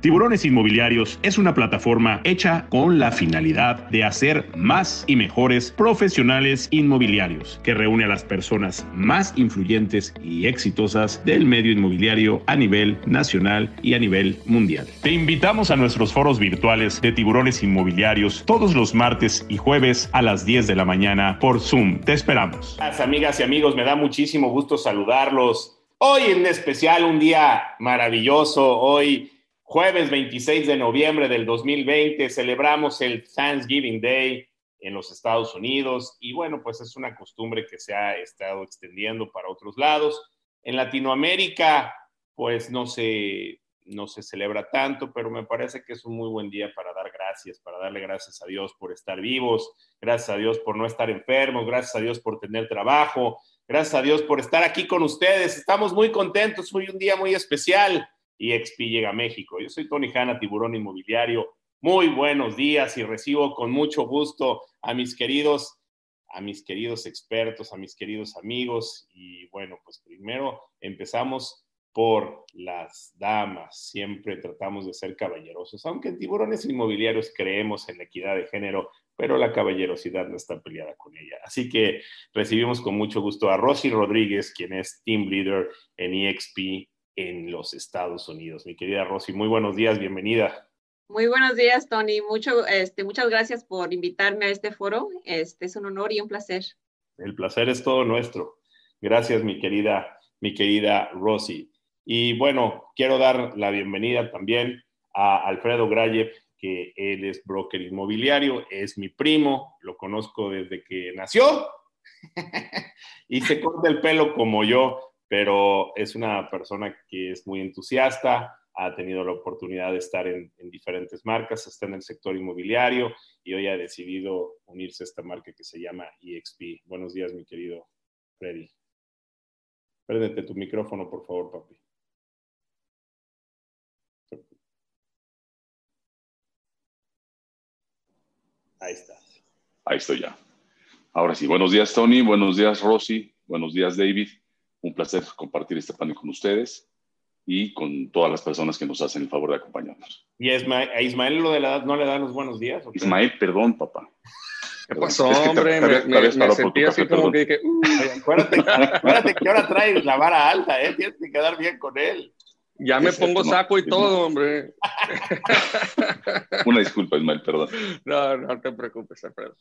Tiburones Inmobiliarios es una plataforma hecha con la finalidad de hacer más y mejores profesionales inmobiliarios, que reúne a las personas más influyentes y exitosas del medio inmobiliario a nivel nacional y a nivel mundial. Te invitamos a nuestros foros virtuales de Tiburones Inmobiliarios todos los martes y jueves a las 10 de la mañana por Zoom. Te esperamos. Amigas y amigos, me da muchísimo gusto saludarlos. Hoy en especial un día maravilloso, hoy Jueves 26 de noviembre del 2020 celebramos el Thanksgiving Day en los Estados Unidos y bueno, pues es una costumbre que se ha estado extendiendo para otros lados. En Latinoamérica, pues no se, no se celebra tanto, pero me parece que es un muy buen día para dar gracias, para darle gracias a Dios por estar vivos, gracias a Dios por no estar enfermos, gracias a Dios por tener trabajo, gracias a Dios por estar aquí con ustedes. Estamos muy contentos, hoy un día muy especial y XP llega a México. Yo soy Tony Hanna, tiburón inmobiliario. Muy buenos días y recibo con mucho gusto a mis queridos, a mis queridos expertos, a mis queridos amigos. Y bueno, pues primero empezamos por las damas. Siempre tratamos de ser caballerosos, aunque en tiburones inmobiliarios creemos en la equidad de género, pero la caballerosidad no está peleada con ella. Así que recibimos con mucho gusto a Rosy Rodríguez, quien es Team Leader en EXP en los Estados Unidos. Mi querida Rosy, muy buenos días, bienvenida. Muy buenos días, Tony. Mucho, este, muchas gracias por invitarme a este foro. Este es un honor y un placer. El placer es todo nuestro. Gracias, mi querida, mi querida Rosy. Y bueno, quiero dar la bienvenida también a Alfredo Grayev, que él es broker inmobiliario, es mi primo, lo conozco desde que nació y se corta el pelo como yo pero es una persona que es muy entusiasta, ha tenido la oportunidad de estar en, diferentes marcas, está en el sector inmobiliario y hoy ha decidido unirse a esta marca que se llama EXP. Buenos días, mi querido Freddy. Préndete tu micrófono, por favor, papi. Ahí estás. Ahí estoy ya. Ahora sí, buenos días, Tony. Buenos días, Rosy. Buenos días, David. Un placer compartir este panel con ustedes y con todas las personas que nos hacen el favor de acompañarnos. ¿Y a Ismael lo de la edad no le dan los buenos días? Ismael, perdón, papá. ¿Qué pasó, hombre? me, me, sentí así como que dije... Uh". acuérdate, acuérdate, que ahora traes la vara alta, ¿eh? Tienes que quedar bien con él. Ya me pongo saco y todo, hombre. Una disculpa, Ismael, perdón. No, no te preocupes, Alfredo.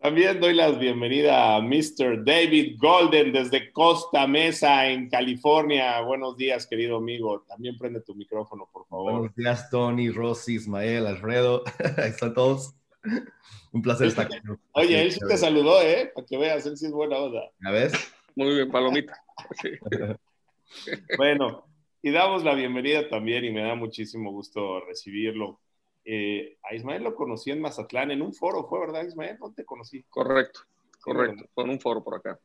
También doy la bienvenida a Mr. David Golden desde Costa Mesa, en California. Buenos días, querido amigo. También prende tu micrófono, por favor. Buenos días, Tony, Rosy, Ismael, Alfredo. Ahí están todos. Un placer estar aquí. Oye, él sí te saludó, ¿eh? Para que veas, él sí es buena onda. ¿Ya ves? Muy bien, palomita. bueno, y damos la bienvenida también y me da muchísimo gusto recibirlo eh, a Ismael lo conocí en Mazatlán, en un foro, ¿fue verdad, Ismael? ¿Dónde te conocí? Correcto, correcto, fue en un foro por acá.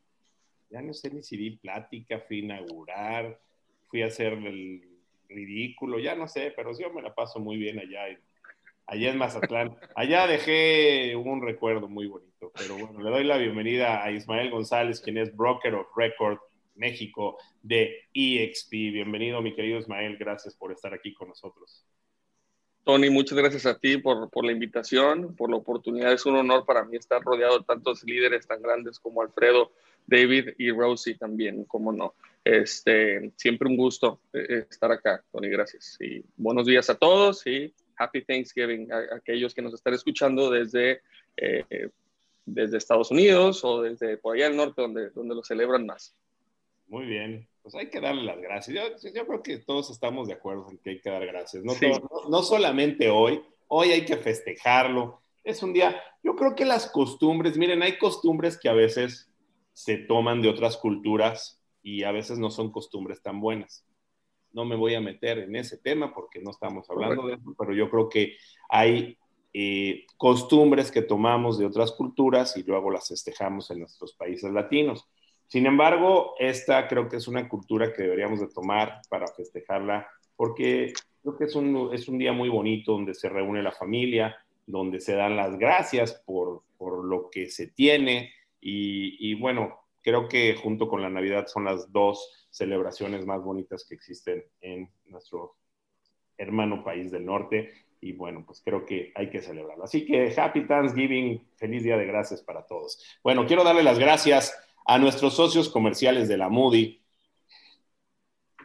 Ya no sé ni si di plática, fui a inaugurar, fui a hacer el ridículo, ya no sé, pero yo me la paso muy bien allá, allá en Mazatlán. Allá dejé un recuerdo muy bonito, pero bueno, le doy la bienvenida a Ismael González, quien es Broker of Record México de EXP. Bienvenido, mi querido Ismael, gracias por estar aquí con nosotros. Tony, muchas gracias a ti por, por, la invitación, por la oportunidad. Es un honor para mí estar rodeado de tantos líderes tan grandes como Alfredo, David y Rosie también, como no. Este, siempre un gusto eh, estar acá, Tony, gracias. Y buenos días a todos y Happy Thanksgiving a, aquellos que nos están escuchando desde, eh, desde Estados Unidos o desde por allá al norte, donde, donde lo celebran más. Muy bien pues hay que darle las gracias. Yo, creo que todos estamos de acuerdo en que hay que dar gracias. No, no, solamente hoy, hoy hay que festejarlo. Es un día, yo creo que las costumbres, miren, hay costumbres que a veces se toman de otras culturas y a veces no son costumbres tan buenas. No me voy a meter en ese tema porque no estamos hablando de eso, pero yo creo que hay eh, costumbres que tomamos de otras culturas y luego las festejamos en nuestros países latinos. Sin embargo, esta creo que es una cultura que deberíamos de tomar para festejarla, porque creo que es un, es un día muy bonito donde se reúne la familia, donde se dan las gracias por, por lo que se tiene y, y, bueno, creo que junto con la Navidad son las dos celebraciones más bonitas que existen en nuestro hermano país del norte y bueno, pues creo que hay que celebrarlo. Así que Happy Thanksgiving, feliz Día de Gracias para todos. Bueno, quiero darle las gracias a nuestros socios comerciales de la Moody,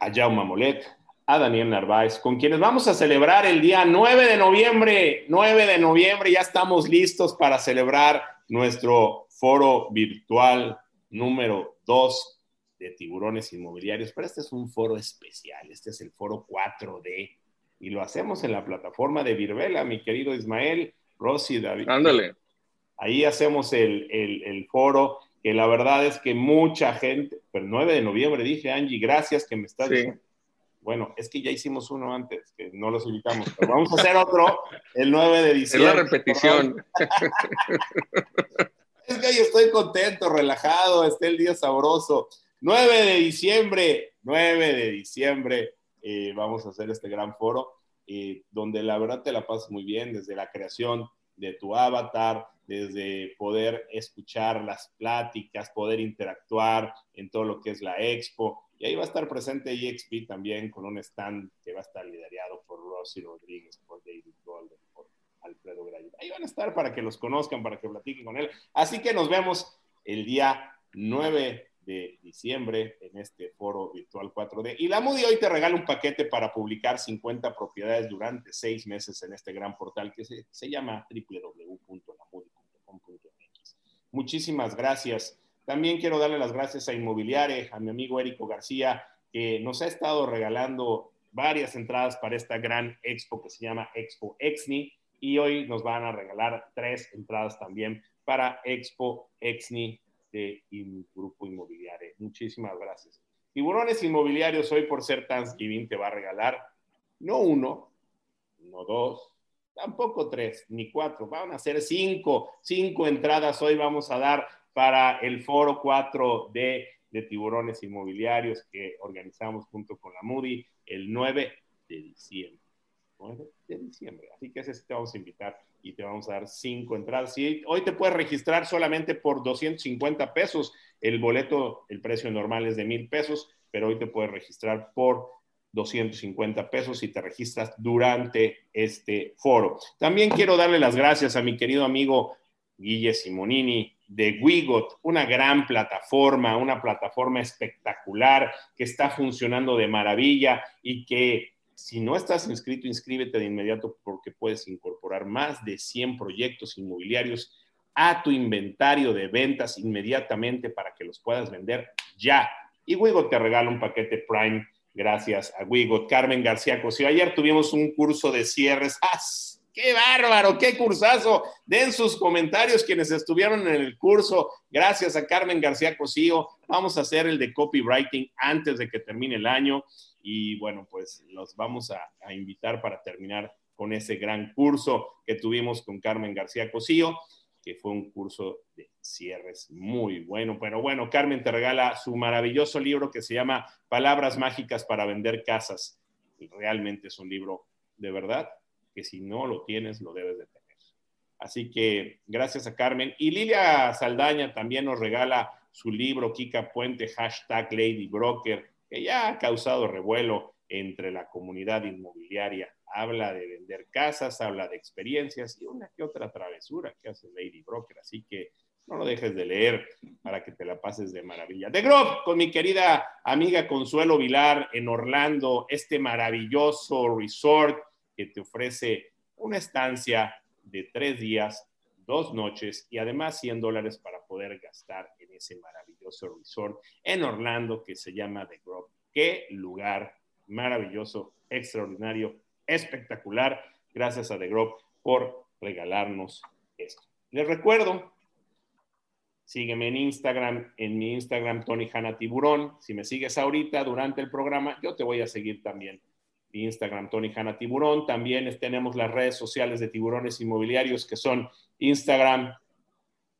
a Jaume Molet, a Daniel Narváez, con quienes vamos a celebrar el día 9 de noviembre. 9 de noviembre, ya estamos listos para celebrar nuestro foro virtual número 2 de tiburones inmobiliarios, pero este es un foro especial, este es el foro 4D y lo hacemos en la plataforma de Virbela, mi querido Ismael, Rosy, David. Ándale. Ahí hacemos el, el, el, foro, que la verdad es que mucha gente, pero 9 de noviembre dije, Angie, gracias que me estás Sí. diciendo. Bueno, es que ya hicimos uno antes, que no los invitamos, pero vamos a hacer otro el 9 de Es diciembre. la repetición. Es que hoy estoy contento, relajado, está el día sabroso. 9 de diciembre, 9 de diciembre, eh, vamos a hacer este gran foro, eh, donde la verdad te la pasas muy bien, desde la creación de tu avatar, desde poder escuchar las pláticas, poder interactuar en todo lo que es la expo. Y ahí va a estar presente EXP también con un stand que va a estar liderado por Rosy Rodríguez, por David Golden, por Alfredo Gray. Ahí van a estar para que los conozcan, para que platiquen con él. Así que nos vemos el día 9 de diciembre en este foro virtual 4D. Y la Moody hoy te regala un paquete para publicar 50 propiedades durante seis meses en este gran portal que se, llama Muchísimas gracias. También quiero darle las gracias a Inmobiliare, a mi amigo Érico García, que nos ha estado regalando varias entradas para esta gran expo que se llama Expo Exni y hoy nos van a regalar tres entradas también para Expo Exni de Grupo Inmobiliario. Muchísimas gracias. Tiburones Inmobiliarios hoy por ser Thanksgiving te va a regalar no uno, no dos, tampoco tres, ni cuatro, van a ser cinco, cinco entradas hoy vamos a dar para el foro 4D de tiburones inmobiliarios que organizamos junto con la Moody el 9 de diciembre. 9 de diciembre. Así que ese sí te vamos a invitar y te vamos a dar cinco entradas. Hoy te puedes registrar solamente por 250 pesos. El boleto, el precio normal es de mil pesos, pero hoy te puedes registrar por 250 pesos y te registras durante este foro. También quiero darle las gracias a mi querido amigo Guille Simonini de Wigot, una gran plataforma, una plataforma espectacular que está funcionando de maravilla y que si no estás inscrito, inscríbete de inmediato porque puedes incorporar más de 100 proyectos inmobiliarios a tu inventario de ventas inmediatamente para que los puedas vender ya. Y Wigot te regala un paquete Prime gracias a Wigot. Carmen García Cosío. Ayer tuvimos un curso de cierres. ¡Ah! ¡Qué bárbaro! ¡Qué cursazo! Den sus comentarios quienes estuvieron en el curso. Gracias a Carmen García Cosío. Vamos a hacer el de copywriting antes de que termine el año. Y bueno, pues los vamos a, a invitar para terminar con ese gran curso que tuvimos con Carmen García Cosío, que fue un curso de cierres muy bueno. Pero bueno, Carmen te regala su maravilloso libro que se llama Palabras Mágicas para Vender Casas. Realmente es un libro de verdad que si no lo tienes, lo debes de tener. Así que gracias a Carmen. Y Lilia Saldaña también nos regala su libro Kika Puente, hashtag Lady Broker, que ya ha causado revuelo entre la comunidad inmobiliaria. Habla de vender casas, habla de experiencias y una que otra travesura que hace Lady Broker. Así que no lo dejes de leer para que te la pases de maravilla. De Grove, con mi querida amiga Consuelo Vilar en Orlando, este maravilloso resort que te ofrece una estancia de tres días, dos noches y además 100 dólares para poder gastar en ese maravilloso resort en Orlando que se llama The Grove. Qué lugar maravilloso, extraordinario, espectacular. Gracias a The Grove por regalarnos esto. Les recuerdo, sígueme en Instagram, en mi Instagram, Tony Hanna Tiburón. Si me sigues ahorita durante el programa, yo te voy a seguir también Instagram Tony Hanna Tiburón. También tenemos las redes sociales de tiburones inmobiliarios que son Instagram,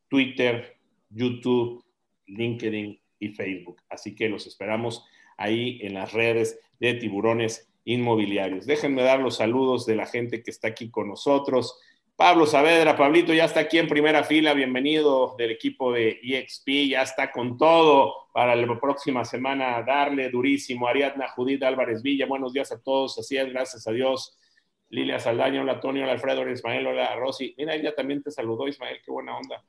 Twitter, YouTube, LinkedIn y Facebook. Así que los esperamos ahí en las redes de tiburones inmobiliarios. Déjenme dar los saludos de la gente que está aquí con nosotros. Pablo Saavedra, Pablito ya está aquí en primera fila, bienvenido del equipo de EXP, ya está con todo para la próxima semana, darle durísimo. Ariadna Judith Álvarez Villa, buenos días a todos, así es, gracias a Dios. Lilia Saldaña, hola Antonio, hola Alfredo, hola Ismael, hola Rosy. Mira, ella también te saludó, Ismael, qué buena onda.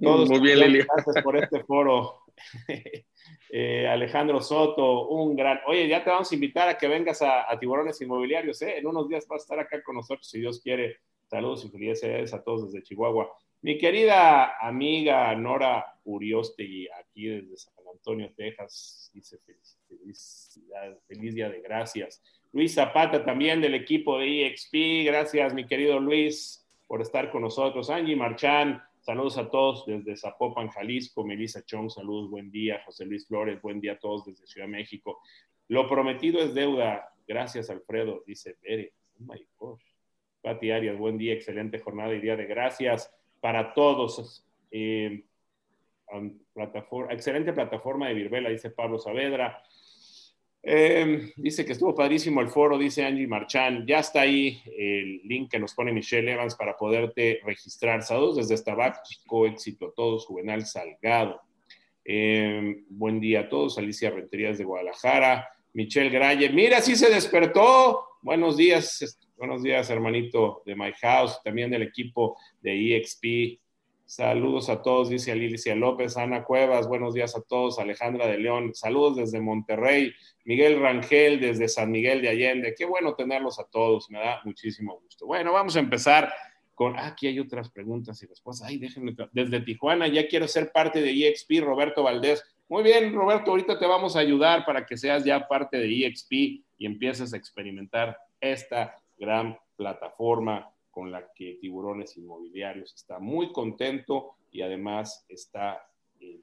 Todos Muy bien. Gracias por este foro. Eh, Alejandro Soto, un gran. Oye, ya te vamos a invitar a que vengas a, a Tiburones Inmobiliarios, ¿eh? En unos días vas a estar acá con nosotros, si Dios quiere. Saludos y felicidades a todos desde Chihuahua. Mi querida amiga Nora Uriostegui, aquí desde San Antonio, Texas, dice feliz, feliz día de gracias. Luis Zapata también del equipo de EXP, gracias mi querido Luis por estar con nosotros. Angie Marchán, saludos a todos desde Zapopan, Jalisco. Melissa Chong, saludos, buen día. José Luis Flores, buen día a todos desde Ciudad de México. Lo prometido es deuda. Gracias, Alfredo, dice Bere. Oh my gosh. Pati Arias, buen día, excelente jornada y día de gracias para todos. Eh, excelente plataforma de Virbela, dice Pablo Saavedra. Eh, dice que estuvo padrísimo el foro, dice Angie Marchán. Ya está ahí el link que nos pone Michelle Evans para poderte registrar. Saludos desde Estabaco, éxito a todos, Juvenal Salgado. Eh, buen día a todos, Alicia Renterías de Guadalajara, Michelle Graye. Mira, sí se despertó. Buenos días, Buenos días, hermanito de My House, también del equipo de EXP. Saludos a todos, dice Alicia López, Ana Cuevas, buenos días a todos, Alejandra de León, saludos desde Monterrey, Miguel Rangel desde San Miguel de Allende, qué bueno tenerlos a todos, me da muchísimo gusto. Bueno, vamos a empezar con, ah, aquí hay otras preguntas y respuestas, ay, déjenme, desde Tijuana ya quiero ser parte de EXP, Roberto Valdés. Muy bien, Roberto, ahorita te vamos a ayudar para que seas ya parte de EXP y empieces a experimentar esta gran plataforma con la que Tiburones Inmobiliarios está muy contento y además está eh,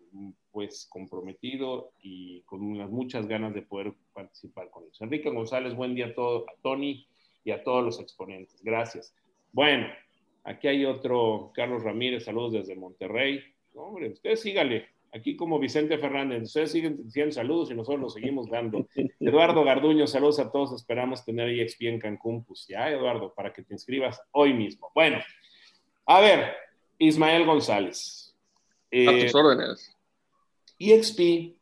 pues comprometido y con unas muchas ganas de poder participar con ellos. Enrique González, buen día a, todo, a Tony y a todos los exponentes. Gracias. Bueno, aquí hay otro, Carlos Ramírez, saludos desde Monterrey. hombre, usted sígale, Aquí como Vicente Fernández, ustedes siguen diciendo saludos y nosotros los seguimos dando. Eduardo Garduño, saludos a todos. Esperamos tener EXP en Cancún. Pues ya, Eduardo, para que te inscribas hoy mismo. Bueno, a ver, Ismael González. a tus eh, órdenes. EXP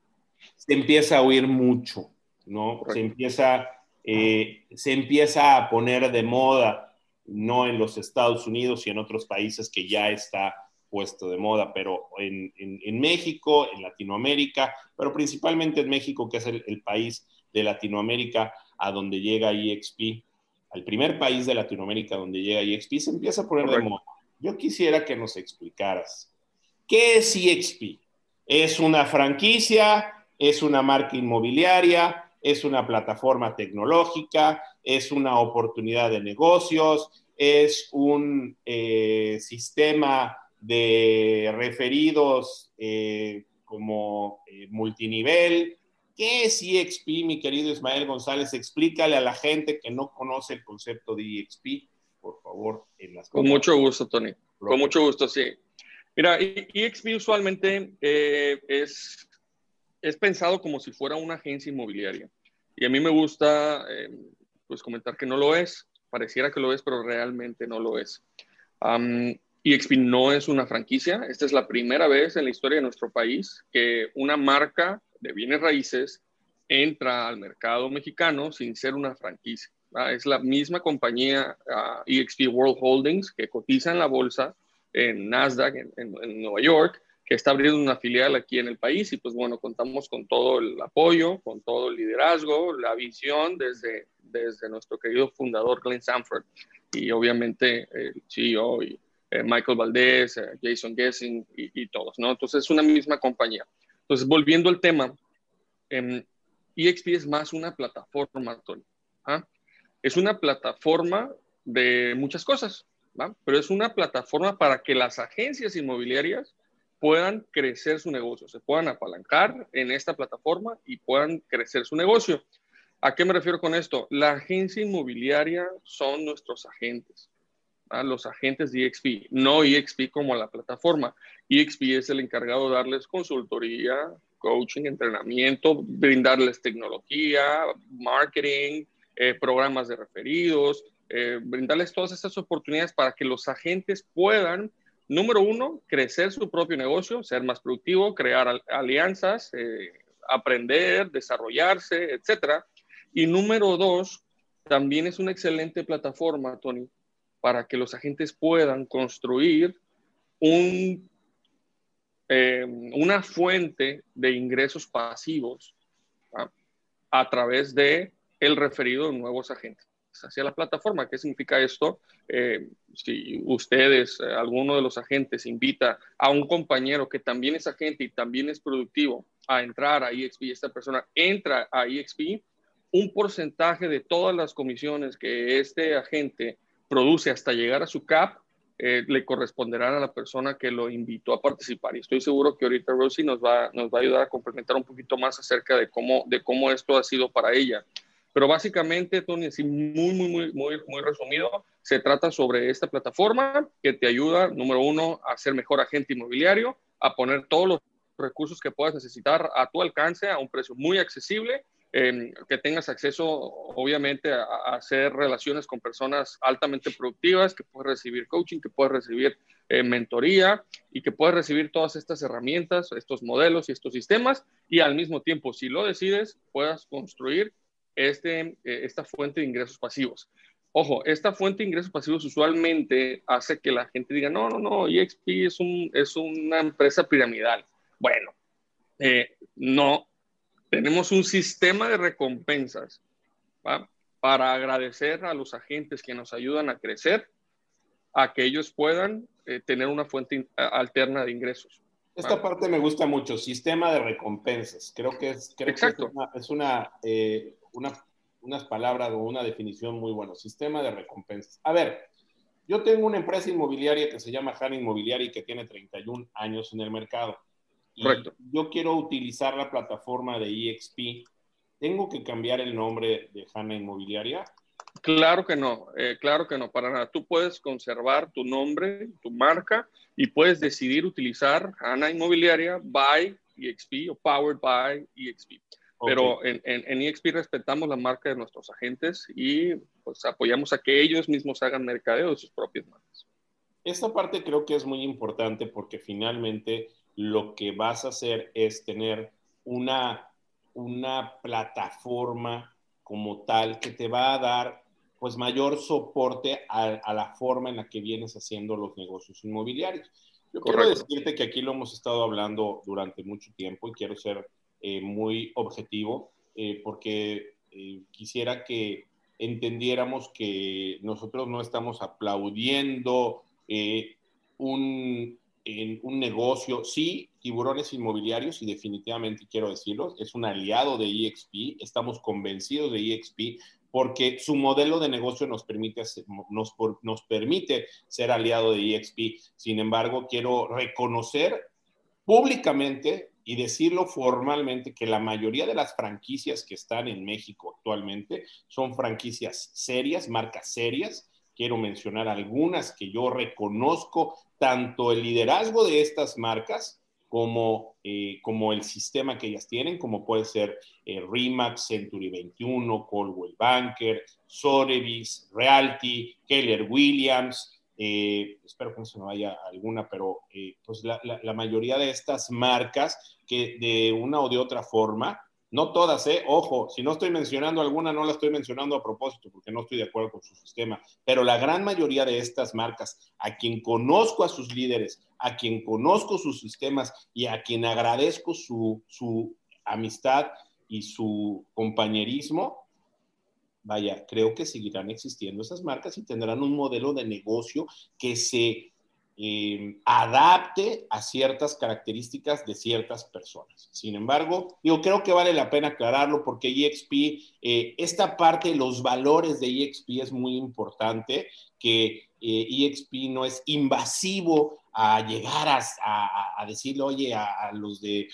se empieza a oír mucho, ¿no? Se empieza, eh, se empieza a poner de moda, no en los Estados Unidos y en otros países que ya está puesto de moda, pero en, en, México, en Latinoamérica, pero principalmente en México, que es el, país de Latinoamérica a donde llega EXP, al primer país de Latinoamérica donde llega EXP, se empieza a poner de moda. Yo quisiera que nos explicaras, ¿qué es EXP? ¿Es una franquicia? ¿Es una marca inmobiliaria? ¿Es una plataforma tecnológica? ¿Es una oportunidad de negocios? ¿Es un eh, sistema de referidos eh, como eh, multinivel. ¿Qué es EXP, mi querido Ismael González? Explícale a la gente que no conoce el concepto de EXP, por favor, en las Con mucho gusto, Tony. Con mucho gusto, sí. Mira, EXP usualmente eh, es, es pensado como si fuera una agencia inmobiliaria. Y a mí me gusta pues comentar que no lo es. Pareciera que lo es, pero realmente no lo es. EXP no es una franquicia. Esta es la primera vez en la historia de nuestro país que una marca de bienes raíces entra al mercado mexicano sin ser una franquicia. Es la misma compañía EXP World Holdings que cotiza en la bolsa en Nasdaq en, Nueva York, que está abriendo una filial aquí en el país y pues bueno, contamos con todo el apoyo, con todo el liderazgo, la visión desde, desde nuestro querido fundador Glenn Sanford y obviamente el CEO y eh, Michael Valdés, eh, Jason Gessing y, todos, ¿no? Entonces es una misma compañía. Entonces, volviendo al tema, EXP em, es más una plataforma, Tony. ¿ah? Es una plataforma de muchas cosas, ¿va? pero es una plataforma para que las agencias inmobiliarias puedan crecer su negocio, se puedan apalancar en esta plataforma y puedan crecer su negocio. ¿A qué me refiero con esto? La agencia inmobiliaria son nuestros agentes los agentes de EXP, no EXP como la plataforma. EXP es el encargado de darles consultoría, coaching, entrenamiento, brindarles tecnología, marketing, eh, programas de referidos, eh, brindarles todas estas oportunidades para que los agentes puedan, número uno, crecer su propio negocio, ser más productivo, crear alianzas, eh, aprender, desarrollarse, etcétera. Y número dos, también es una excelente plataforma, Tony, para que los agentes puedan construir un, eh, una fuente de ingresos pasivos a través de el referido de nuevos agentes hacia la plataforma. ¿Qué significa esto? Eh, si ustedes, eh, alguno de los agentes, invita a un compañero que también es agente y también es productivo a entrar a EXP, esta persona entra a EXP, un porcentaje de todas las comisiones que este agente produce hasta llegar a su CAP eh, le corresponderán a la persona que lo invitó a participar. Y estoy seguro que ahorita Rosie nos va, nos va a ayudar a complementar un poquito más acerca de cómo, de cómo esto ha sido para ella. Pero básicamente, Tony, así muy, muy, muy, muy, muy resumido, se trata sobre esta plataforma que te ayuda, número uno, a ser mejor agente inmobiliario, a poner todos los recursos que puedas necesitar a tu alcance a un precio muy accesible, em, que tengas acceso, obviamente, a, hacer relaciones con personas altamente productivas, que puedes recibir coaching, que puedes recibir eh, mentoría y que puedes recibir todas estas herramientas, estos modelos y estos sistemas, y al mismo tiempo, si lo decides, puedas construir este, eh, esta fuente de ingresos pasivos. Ojo, esta fuente de ingresos pasivos usualmente hace que la gente diga, no, no, no, EXP es, un, es una empresa piramidal. Bueno, eh, no, tenemos un sistema de recompensas para agradecer a los agentes que nos ayudan a crecer, a que ellos puedan eh, tener una fuente alterna de ingresos. Esta parte me gusta mucho, sistema de recompensas. Creo que es, Exacto. es una, unas palabras o una definición muy buena, sistema de recompensas. A ver, yo tengo una empresa inmobiliaria que se llama Hanna Inmobiliaria y que tiene 31 años en el mercado. Y Correcto. Yo quiero utilizar la plataforma de EXP. ¿Tengo que cambiar el nombre de Hanna Inmobiliaria? Claro que no, eh, claro que no, para nada. Tú puedes conservar tu nombre, tu marca y puedes decidir utilizar Hanna Inmobiliaria by EXP o Powered by EXP. Pero en, en, EXP respetamos la marca de nuestros agentes y pues apoyamos a que ellos mismos hagan mercadeo de sus propias marcas. Esta parte creo que es muy importante porque finalmente lo que vas a hacer es tener una, una plataforma como tal que te va a dar pues mayor soporte a, la forma en la que vienes haciendo los negocios inmobiliarios. Yo quiero decirte que aquí lo hemos estado hablando durante mucho tiempo y quiero ser eh, muy objetivo, eh, porque eh, quisiera que entendiéramos que nosotros no estamos aplaudiendo un, un negocio, sí, tiburones inmobiliarios, y definitivamente quiero decirlo, es un aliado de EXP, estamos convencidos de EXP porque su modelo de negocio nos permite, nos, nos permite ser aliado de EXP. Sin embargo, quiero reconocer públicamente y decirlo formalmente que la mayoría de las franquicias que están en México actualmente son franquicias serias, marcas serias. Quiero mencionar algunas que yo reconozco, tanto el liderazgo de estas marcas como, eh, como el sistema que ellas tienen, como puede ser eh, Century 21, Coldwell Banker, Sotheby's, Realty, Keller Williams, eh, espero que no se me vaya alguna, pero eh, pues la, la, mayoría de estas marcas que de una o de otra forma, no todas, eh, ojo, si no estoy mencionando alguna, no la estoy mencionando a propósito porque no estoy de acuerdo con su sistema, pero la gran mayoría de estas marcas, a quien conozco a sus líderes, a quien conozco sus sistemas y a quien agradezco su, su amistad y su compañerismo, vaya, creo que seguirán existiendo esas marcas y tendrán un modelo de negocio que se eh, adapte a ciertas características de ciertas personas. Sin embargo, yo creo que vale la pena aclararlo porque EXP, eh, esta parte, los valores de EXP es muy importante, que EXP eh, e no es invasivo a llegar a, decirle, oye, a, los de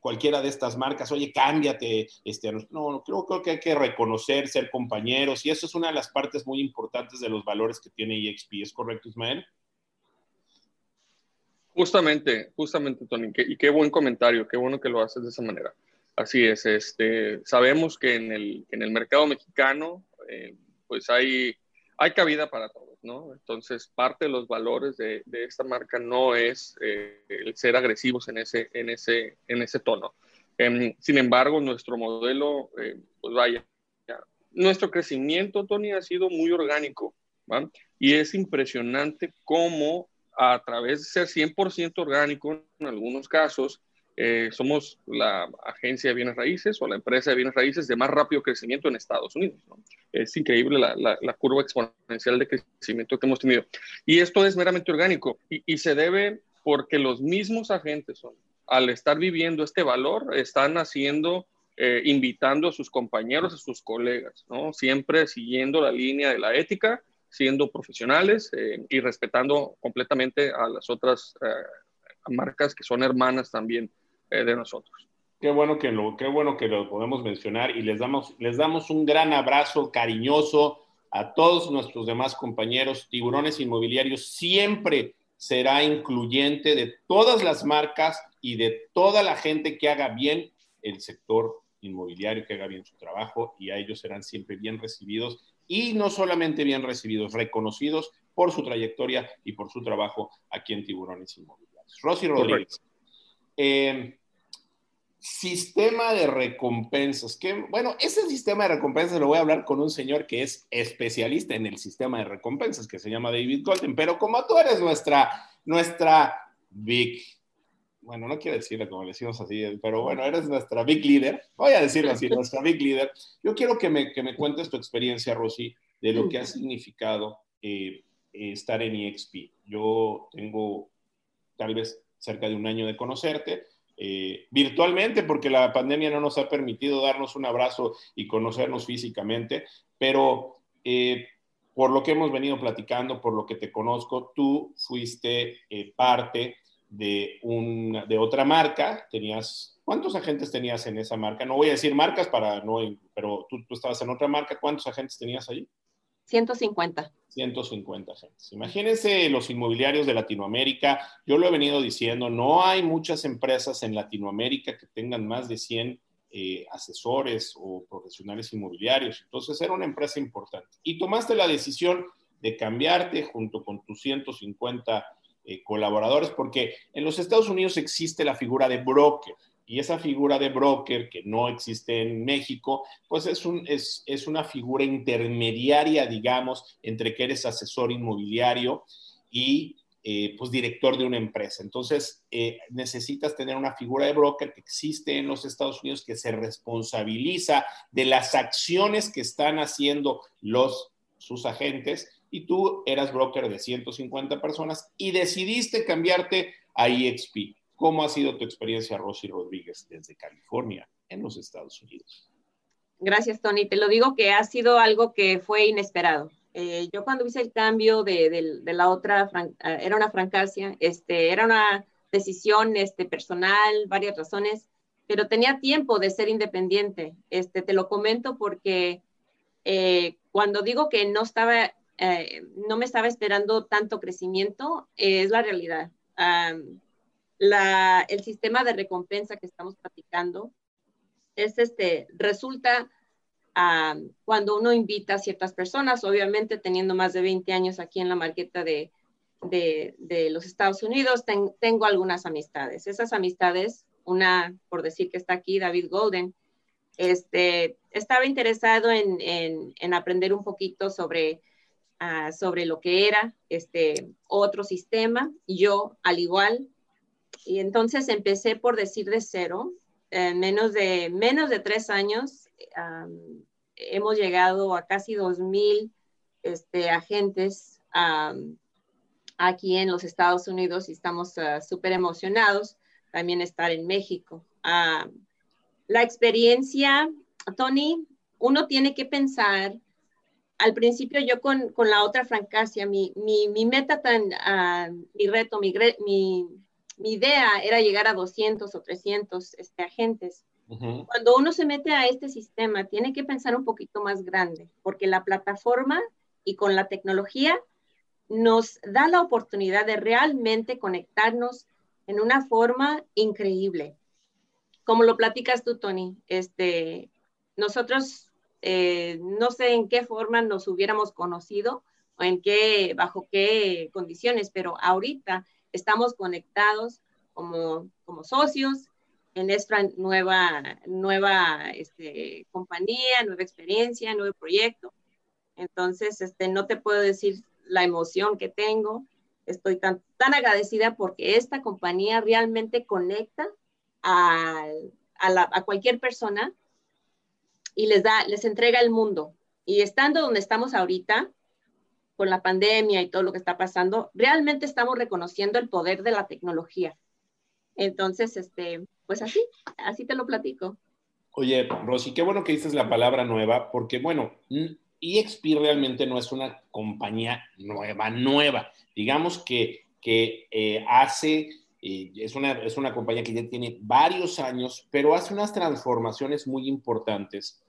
cualquiera de estas marcas, oye, cámbiate, este, no, creo, creo que hay que reconocer, ser compañeros, y eso es una de las partes muy importantes de los valores que tiene EXP, ¿es correcto, Ismael? Justamente, justamente, Tony, y qué buen comentario, qué bueno que lo haces de esa manera. Así es, este, sabemos que en el, en el mercado mexicano, eh, pues hay, hay cabida para todos, ¿no? Entonces, parte de los valores de, esta marca no es eh, el ser agresivos en ese, en ese, en ese tono. Em, sin embargo, nuestro modelo, eh, pues vaya, nuestro crecimiento, Tony, ha sido muy orgánico, ¿va? Y es impresionante cómo a través de ser 100% orgánico en algunos casos, eh, somos la agencia de bienes raíces o la empresa de bienes raíces de más rápido crecimiento en Estados Unidos. Es increíble la, la, curva exponencial de crecimiento que hemos tenido. Y esto es meramente orgánico y, y se debe porque los mismos agentes son, al estar viviendo este valor, están haciendo, eh, invitando a sus compañeros, a sus colegas, ¿no? siempre siguiendo la línea de la ética, siendo profesionales eh, y respetando completamente a las otras marcas que son hermanas también eh, de nosotros. Qué bueno que lo, qué bueno que lo podemos mencionar y les damos, les damos un gran abrazo cariñoso a todos nuestros demás compañeros. Tiburones Inmobiliarios siempre será incluyente de todas las marcas y de toda la gente que haga bien el sector inmobiliario, que haga bien su trabajo y a ellos serán siempre bien recibidos y no solamente bien recibidos, reconocidos por su trayectoria y por su trabajo aquí en Tiburones Inmobiliarios. Rosy Rodríguez. Eh, sistema de recompensas. Que, bueno, ese sistema de recompensas lo voy a hablar con un señor que es especialista en el sistema de recompensas, que se llama David Golden. Pero como tú eres nuestra, nuestra big, bueno, no quiero decirlo como le decimos así, pero bueno, eres nuestra big leader, voy a decirlo así, nuestra big leader. Yo quiero que me, que me cuentes tu experiencia, Rosy, de lo que ha significado eh, estar en EXP. Yo tengo tal vez cerca de un año de conocerte, eh, virtualmente, porque la pandemia no nos ha permitido darnos un abrazo y conocernos físicamente, pero eh, por lo que hemos venido platicando, por lo que te conozco, tú fuiste eh, parte de, un, de otra marca, tenías, ¿cuántos agentes tenías en esa marca? No voy a decir marcas para no, pero tú, tú estabas en otra marca, ¿cuántos agentes tenías allí? 150. 150 agentes. Imagínense los inmobiliarios de Latinoamérica. Yo lo he venido diciendo, no hay muchas empresas en Latinoamérica que tengan más de 100 eh, asesores o profesionales inmobiliarios. Entonces era una empresa importante. Y tomaste la decisión de cambiarte junto con tus 150 eh, colaboradores porque en los Estados Unidos existe la figura de broker y esa figura de broker que no existe en México, pues es, un, es, es una figura intermediaria, digamos, entre que eres asesor inmobiliario y eh, pues director de una empresa. Entonces, eh, necesitas tener una figura de broker que existe en los Estados Unidos que se responsabiliza de las acciones que están haciendo los, sus agentes y tú eras broker de 150 personas y decidiste cambiarte a EXP. ¿Cómo ha sido tu experiencia, Rosy Rodríguez, desde California, en los Estados Unidos? Gracias, Tony. Te lo digo que ha sido algo que fue inesperado. Eh, yo cuando hice el cambio de, la otra, eh, era una francacia, este, era una decisión este, personal, varias razones, pero tenía tiempo de ser independiente. Este, te lo comento porque eh, cuando digo que no estaba, no me estaba esperando tanto crecimiento, es la realidad el sistema de recompensa que estamos platicando es este, resulta cuando uno invita a ciertas personas, obviamente teniendo más de 20 años aquí en la marqueta de, de, los Estados Unidos, tengo algunas amistades. Esas amistades, una, por decir que está aquí, David Golden, este, estaba interesado en, en, aprender un poquito sobre, ah, sobre lo que era este otro sistema. Yo, al igual, y entonces empecé por decir de cero. En menos de, menos de tres años hemos llegado a casi 2.000 este, agentes aquí en los Estados Unidos y estamos uh, súper emocionados también estar en México. la experiencia, Tony, uno tiene que pensar al principio yo con, con la otra francacia, mi, mi, mi meta tan, mi reto, mi, mi, mi idea era llegar a 200 o 300 este, agentes. Cuando uno se mete a este sistema, tiene que pensar un poquito más grande, porque la plataforma y con la tecnología nos da la oportunidad de realmente conectarnos en una forma increíble. Como lo platicas tú, Tony, este, nosotros eh, no sé en qué forma nos hubiéramos conocido o en qué, bajo qué condiciones, pero ahorita estamos conectados como, como socios en esta nueva, nueva este, compañía, nueva experiencia, nuevo proyecto. Entonces, este, no te puedo decir la emoción que tengo. Estoy tan, tan agradecida porque esta compañía realmente conecta a, a, a cualquier persona y les da, les entrega el mundo. Y estando donde estamos ahorita, con la pandemia y todo lo que está pasando, realmente estamos reconociendo el poder de la tecnología. Entonces, este, pues así, así te lo platico. Oye, Rosy, qué bueno que dices la palabra nueva, porque bueno, EXP realmente no es una compañía nueva, nueva. Digamos que, que eh, hace, eh, es, una, es una compañía que ya tiene varios años, pero hace unas transformaciones muy importantes.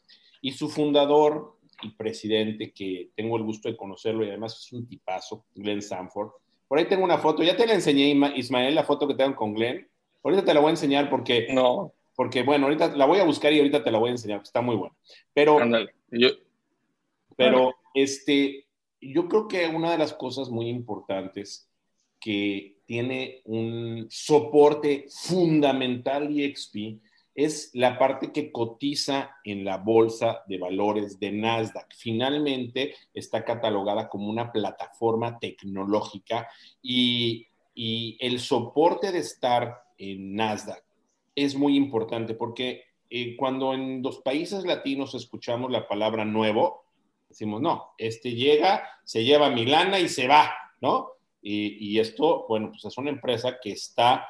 Y su fundador, y presidente, que tengo el gusto de conocerlo y además es un tipazo, Glenn Sanford. Por ahí tengo una foto, ya te la enseñé, Ismael, la foto que tengo con Glenn. Ahorita te la voy a enseñar porque, no. porque bueno, ahorita la voy a buscar y ahorita te la voy a enseñar, está muy buena. Pero, yo, pero este, yo creo que una de las cosas muy importantes que tiene un soporte fundamental EXP es la parte que cotiza en la bolsa de valores de Nasdaq. Finalmente está catalogada como una plataforma tecnológica y, el soporte de estar en Nasdaq es muy importante porque eh, cuando en los países latinos escuchamos la palabra nuevo, decimos, no, este llega, se lleva mi lana y se va, ¿no? Y, y esto, bueno, pues es una empresa que está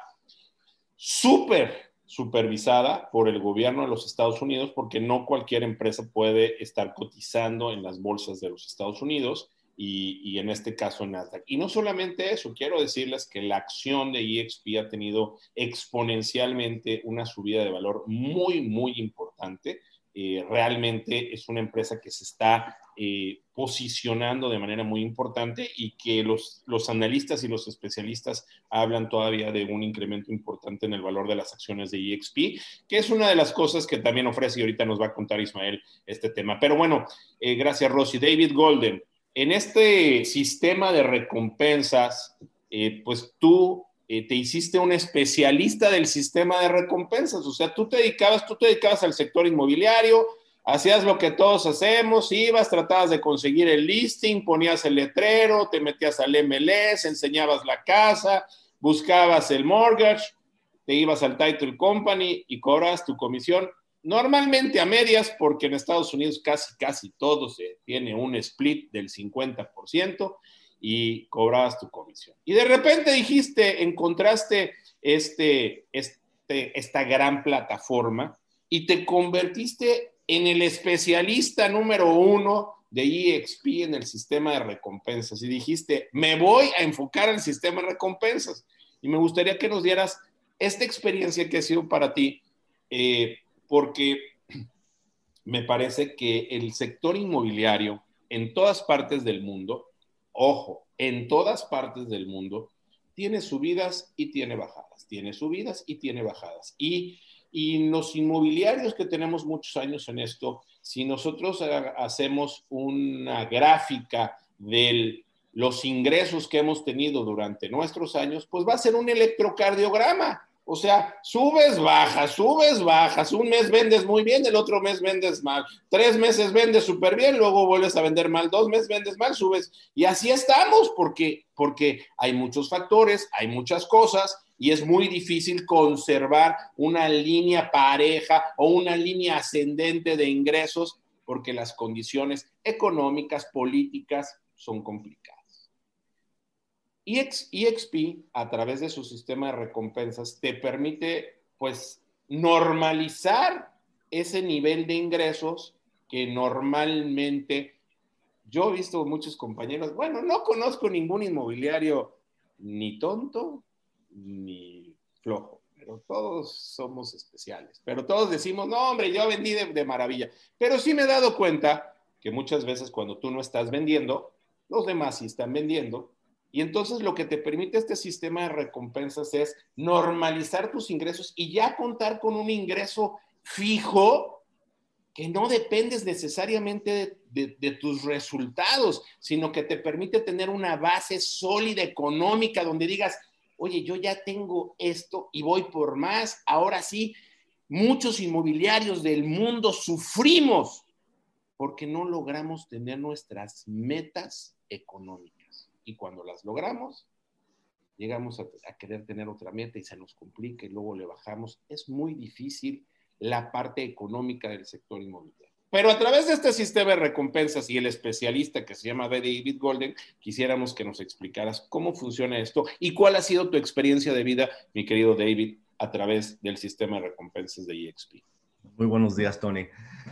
súper supervisada por el gobierno de los Estados Unidos, porque no cualquier empresa puede estar cotizando en las bolsas de los Estados Unidos y, en este caso en Nasdaq. Y no solamente eso, quiero decirles que la acción de EXP ha tenido exponencialmente una subida de valor muy, muy importante. Eh, realmente es una empresa que se está eh, posicionando de manera muy importante y que los, los analistas y los especialistas hablan todavía de un incremento importante en el valor de las acciones de EXP, que es una de las cosas que también ofrece y ahorita nos va a contar Ismael este tema. Pero bueno, eh, gracias Rosy. David Golden, en este sistema de recompensas, eh, pues tú te hiciste un especialista del sistema de recompensas, o sea, tú te dedicabas, tú te dedicabas al sector inmobiliario, Hacías lo que todos hacemos, ibas, tratabas de conseguir el listing, ponías el letrero, te metías al MLS, enseñabas la casa, buscabas el mortgage, te ibas al title company y cobras tu comisión. Normalmente a medias, porque en Estados Unidos casi, casi todo se tiene un split del 50% y cobrabas tu comisión. Y de repente dijiste, encontraste este, este, esta gran plataforma y te convertiste en el especialista número uno de EXP en el sistema de recompensas y dijiste, me voy a enfocar en el sistema de recompensas. Y me gustaría que nos dieras esta experiencia que ha sido para ti, eh, porque me parece que el sector inmobiliario en todas partes del mundo, ojo, en todas partes del mundo, tiene subidas y tiene bajadas, tiene subidas y tiene bajadas. Y y los inmobiliarios que tenemos muchos años en esto, si nosotros hacemos una gráfica de los ingresos que hemos tenido durante nuestros años, pues va a ser un electrocardiograma. O sea, subes, bajas, subes, bajas. Un mes vendes muy bien, el otro mes vendes mal. Tres meses vendes súper bien, luego vuelves a vender mal. Dos meses vendes mal, subes. Y así estamos, porque, porque hay muchos factores, hay muchas cosas y es muy difícil conservar una línea pareja o una línea ascendente de ingresos porque las condiciones económicas, políticas son complicadas. EXP, a través de su sistema de recompensas, te permite pues normalizar ese nivel de ingresos que normalmente yo he visto muchos compañeros, bueno, no conozco ningún inmobiliario ni tonto ni flojo, pero todos somos especiales. Pero todos decimos, no, hombre, yo vendí de, maravilla. Pero sí me he dado cuenta que muchas veces cuando tú no estás vendiendo, los demás sí están vendiendo. Y entonces lo que te permite este sistema de recompensas es normalizar tus ingresos y ya contar con un ingreso fijo que no dependes necesariamente de, de, tus resultados, sino que te permite tener una base sólida económica donde digas, oye, yo ya tengo esto y voy por más, ahora sí, muchos inmobiliarios del mundo sufrimos porque no logramos tener nuestras metas económicas. Y cuando las logramos, llegamos a, querer tener otra meta y se nos complica y luego le bajamos. Es muy difícil la parte económica del sector inmobiliario. Pero a través de este sistema de recompensas y el especialista que se llama David Golden, quisiéramos que nos explicaras cómo funciona esto y cuál ha sido tu experiencia de vida, mi querido David, a través del sistema de recompensas de EXP. Muy buenos días, Tony.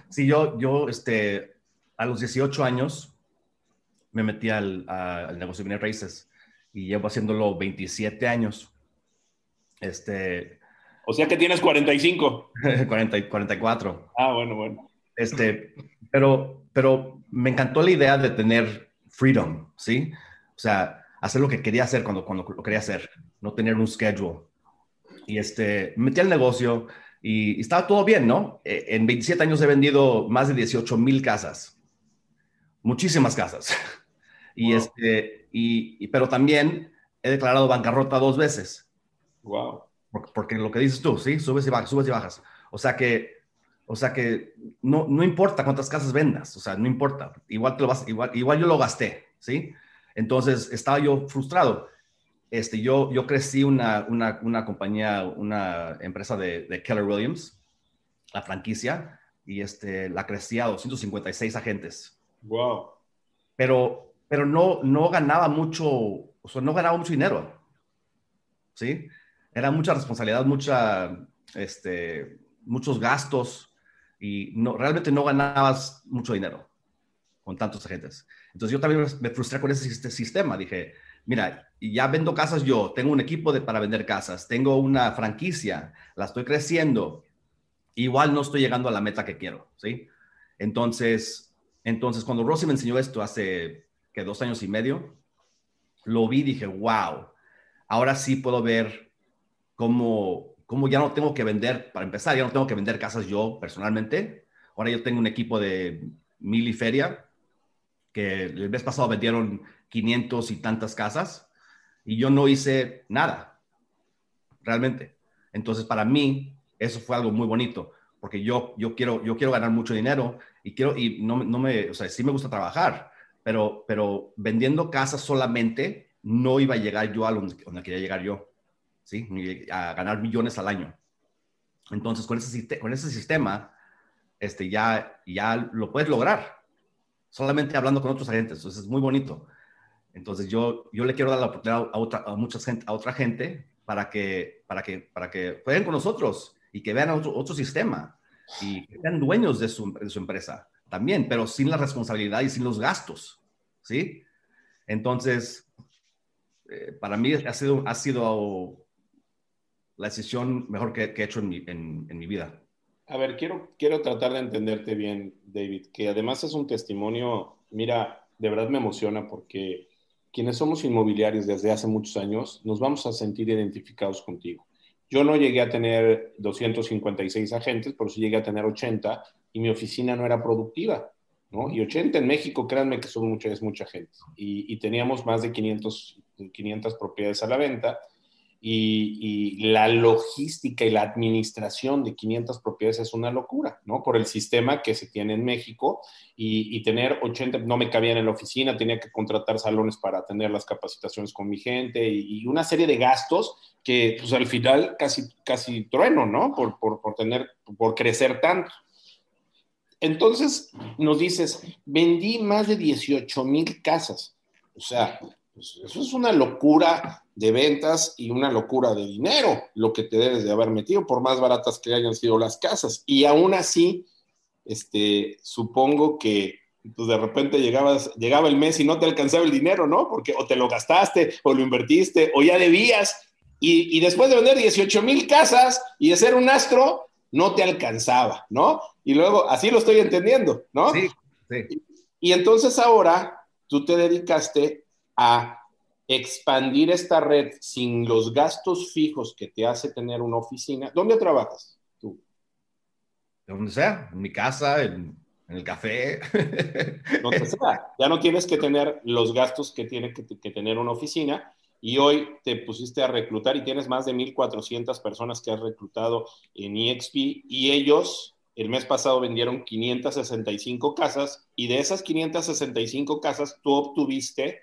Sí, yo, yo este, a los 18 años me metí al, al negocio de bienes raíces y llevo haciéndolo 27 años. Este, o sea que tienes 45. 40, 44. Ah, bueno, bueno. Este, pero, pero me encantó la idea de tener freedom, ¿sí? O sea, hacer lo que quería hacer cuando, cuando lo quería hacer, no tener un schedule. Y este, me metí al negocio y, estaba todo bien, ¿no? E, en 27 años he vendido más de 18 mil casas, muchísimas casas. Y este, y, pero también he declarado bancarrota dos veces. Wow. Porque, lo que dices tú, ¿sí? Subes y bajas, subes y bajas. O sea que, o sea que no, no importa cuántas casas vendas, o sea, no importa. Igual, te lo vas, igual, igual yo lo gasté, ¿sí? Entonces estaba yo frustrado. Este, yo, yo crecí una, una, una compañía, una empresa de, de, Keller Williams, la franquicia, y este, la crecía a 256 agentes. Wow. Pero, pero no, no ganaba mucho, o sea, no ganaba mucho dinero. ¿Sí? Era mucha responsabilidad, mucha, este, muchos gastos y no, realmente no ganabas mucho dinero con tantos agentes. Entonces yo también me frustré con ese sistema. Dije, mira, ya vendo casas yo, tengo un equipo de, para vender casas, tengo una franquicia, la estoy creciendo, igual no estoy llegando a la meta que quiero, ¿sí? Entonces, entonces cuando Rosy me enseñó esto hace que dos años y medio, lo vi, dije, wow, ahora sí puedo ver cómo, cómo ya no tengo que vender, para empezar, ya no tengo que vender casas yo personalmente. Ahora yo tengo un equipo de mil y feria, que el mes pasado vendieron 500 y tantas casas y yo no hice nada, realmente. Entonces, para mí, eso fue algo muy bonito, porque yo, yo, quiero, yo quiero ganar mucho dinero y quiero, y no, no me, o sea, sí me gusta trabajar, pero, pero vendiendo casas solamente no iba a llegar yo a donde, quería llegar yo, ¿sí? A ganar millones al año. Entonces, con ese, con ese sistema, este, ya, ya lo puedes lograr, solamente hablando con otros agentes. Entonces, es muy bonito. Entonces yo, yo le quiero dar la oportunidad a, otra, a, mucha gente, a otra gente para que, para, que, para que jueguen con nosotros y que vean otro, otro sistema y que sean dueños de su, de su, empresa también, pero sin la responsabilidad y sin los gastos, ¿sí? Entonces, eh, para mí ha sido, ha sido la decisión mejor que, que he hecho en mi, en, en mi, vida. A ver, quiero, quiero tratar de entenderte bien, David, que además es un testimonio, mira, de verdad me emociona porque quienes somos inmobiliarios desde hace muchos años, nos vamos a sentir identificados contigo. Yo no llegué a tener 256 agentes, pero sí llegué a tener 80 y mi oficina no era productiva, ¿no? Y 80 en México, créanme que son mucha, es mucha gente. Y, y teníamos más de 500, 500 propiedades a la venta y, la logística y la administración de 500 propiedades es una locura, ¿no? Por el sistema que se tiene en México y, tener 80, no me cabían en la oficina, tenía que contratar salones para tener las capacitaciones con mi gente y, una serie de gastos que pues al final casi, casi trueno, ¿no? Por, por, por tener, por crecer tanto. Entonces nos dices, vendí más de 18 mil casas. O sea, pues eso es una locura de ventas y una locura de dinero, lo que te debes de haber metido, por más baratas que hayan sido las casas. Y aún así, este, supongo que pues de repente llegabas, llegaba el mes y no te alcanzaba el dinero, ¿no? Porque o te lo gastaste, o lo invertiste, o ya debías. Y, y después de vender 18 mil casas y de ser un astro, no te alcanzaba, ¿no? Y luego, así lo estoy entendiendo, ¿no? Sí, sí. Y, y entonces ahora tú te dedicaste a expandir esta red sin los gastos fijos que te hace tener una oficina. ¿Dónde trabajas tú? de donde sea, en mi casa, en, el café. Donde sea. Ya no tienes que tener los gastos que tiene que, que tener una oficina y hoy te pusiste a reclutar y tienes más de 1.400 personas que has reclutado en EXP y ellos el mes pasado vendieron 565 casas y de esas 565 casas tú obtuviste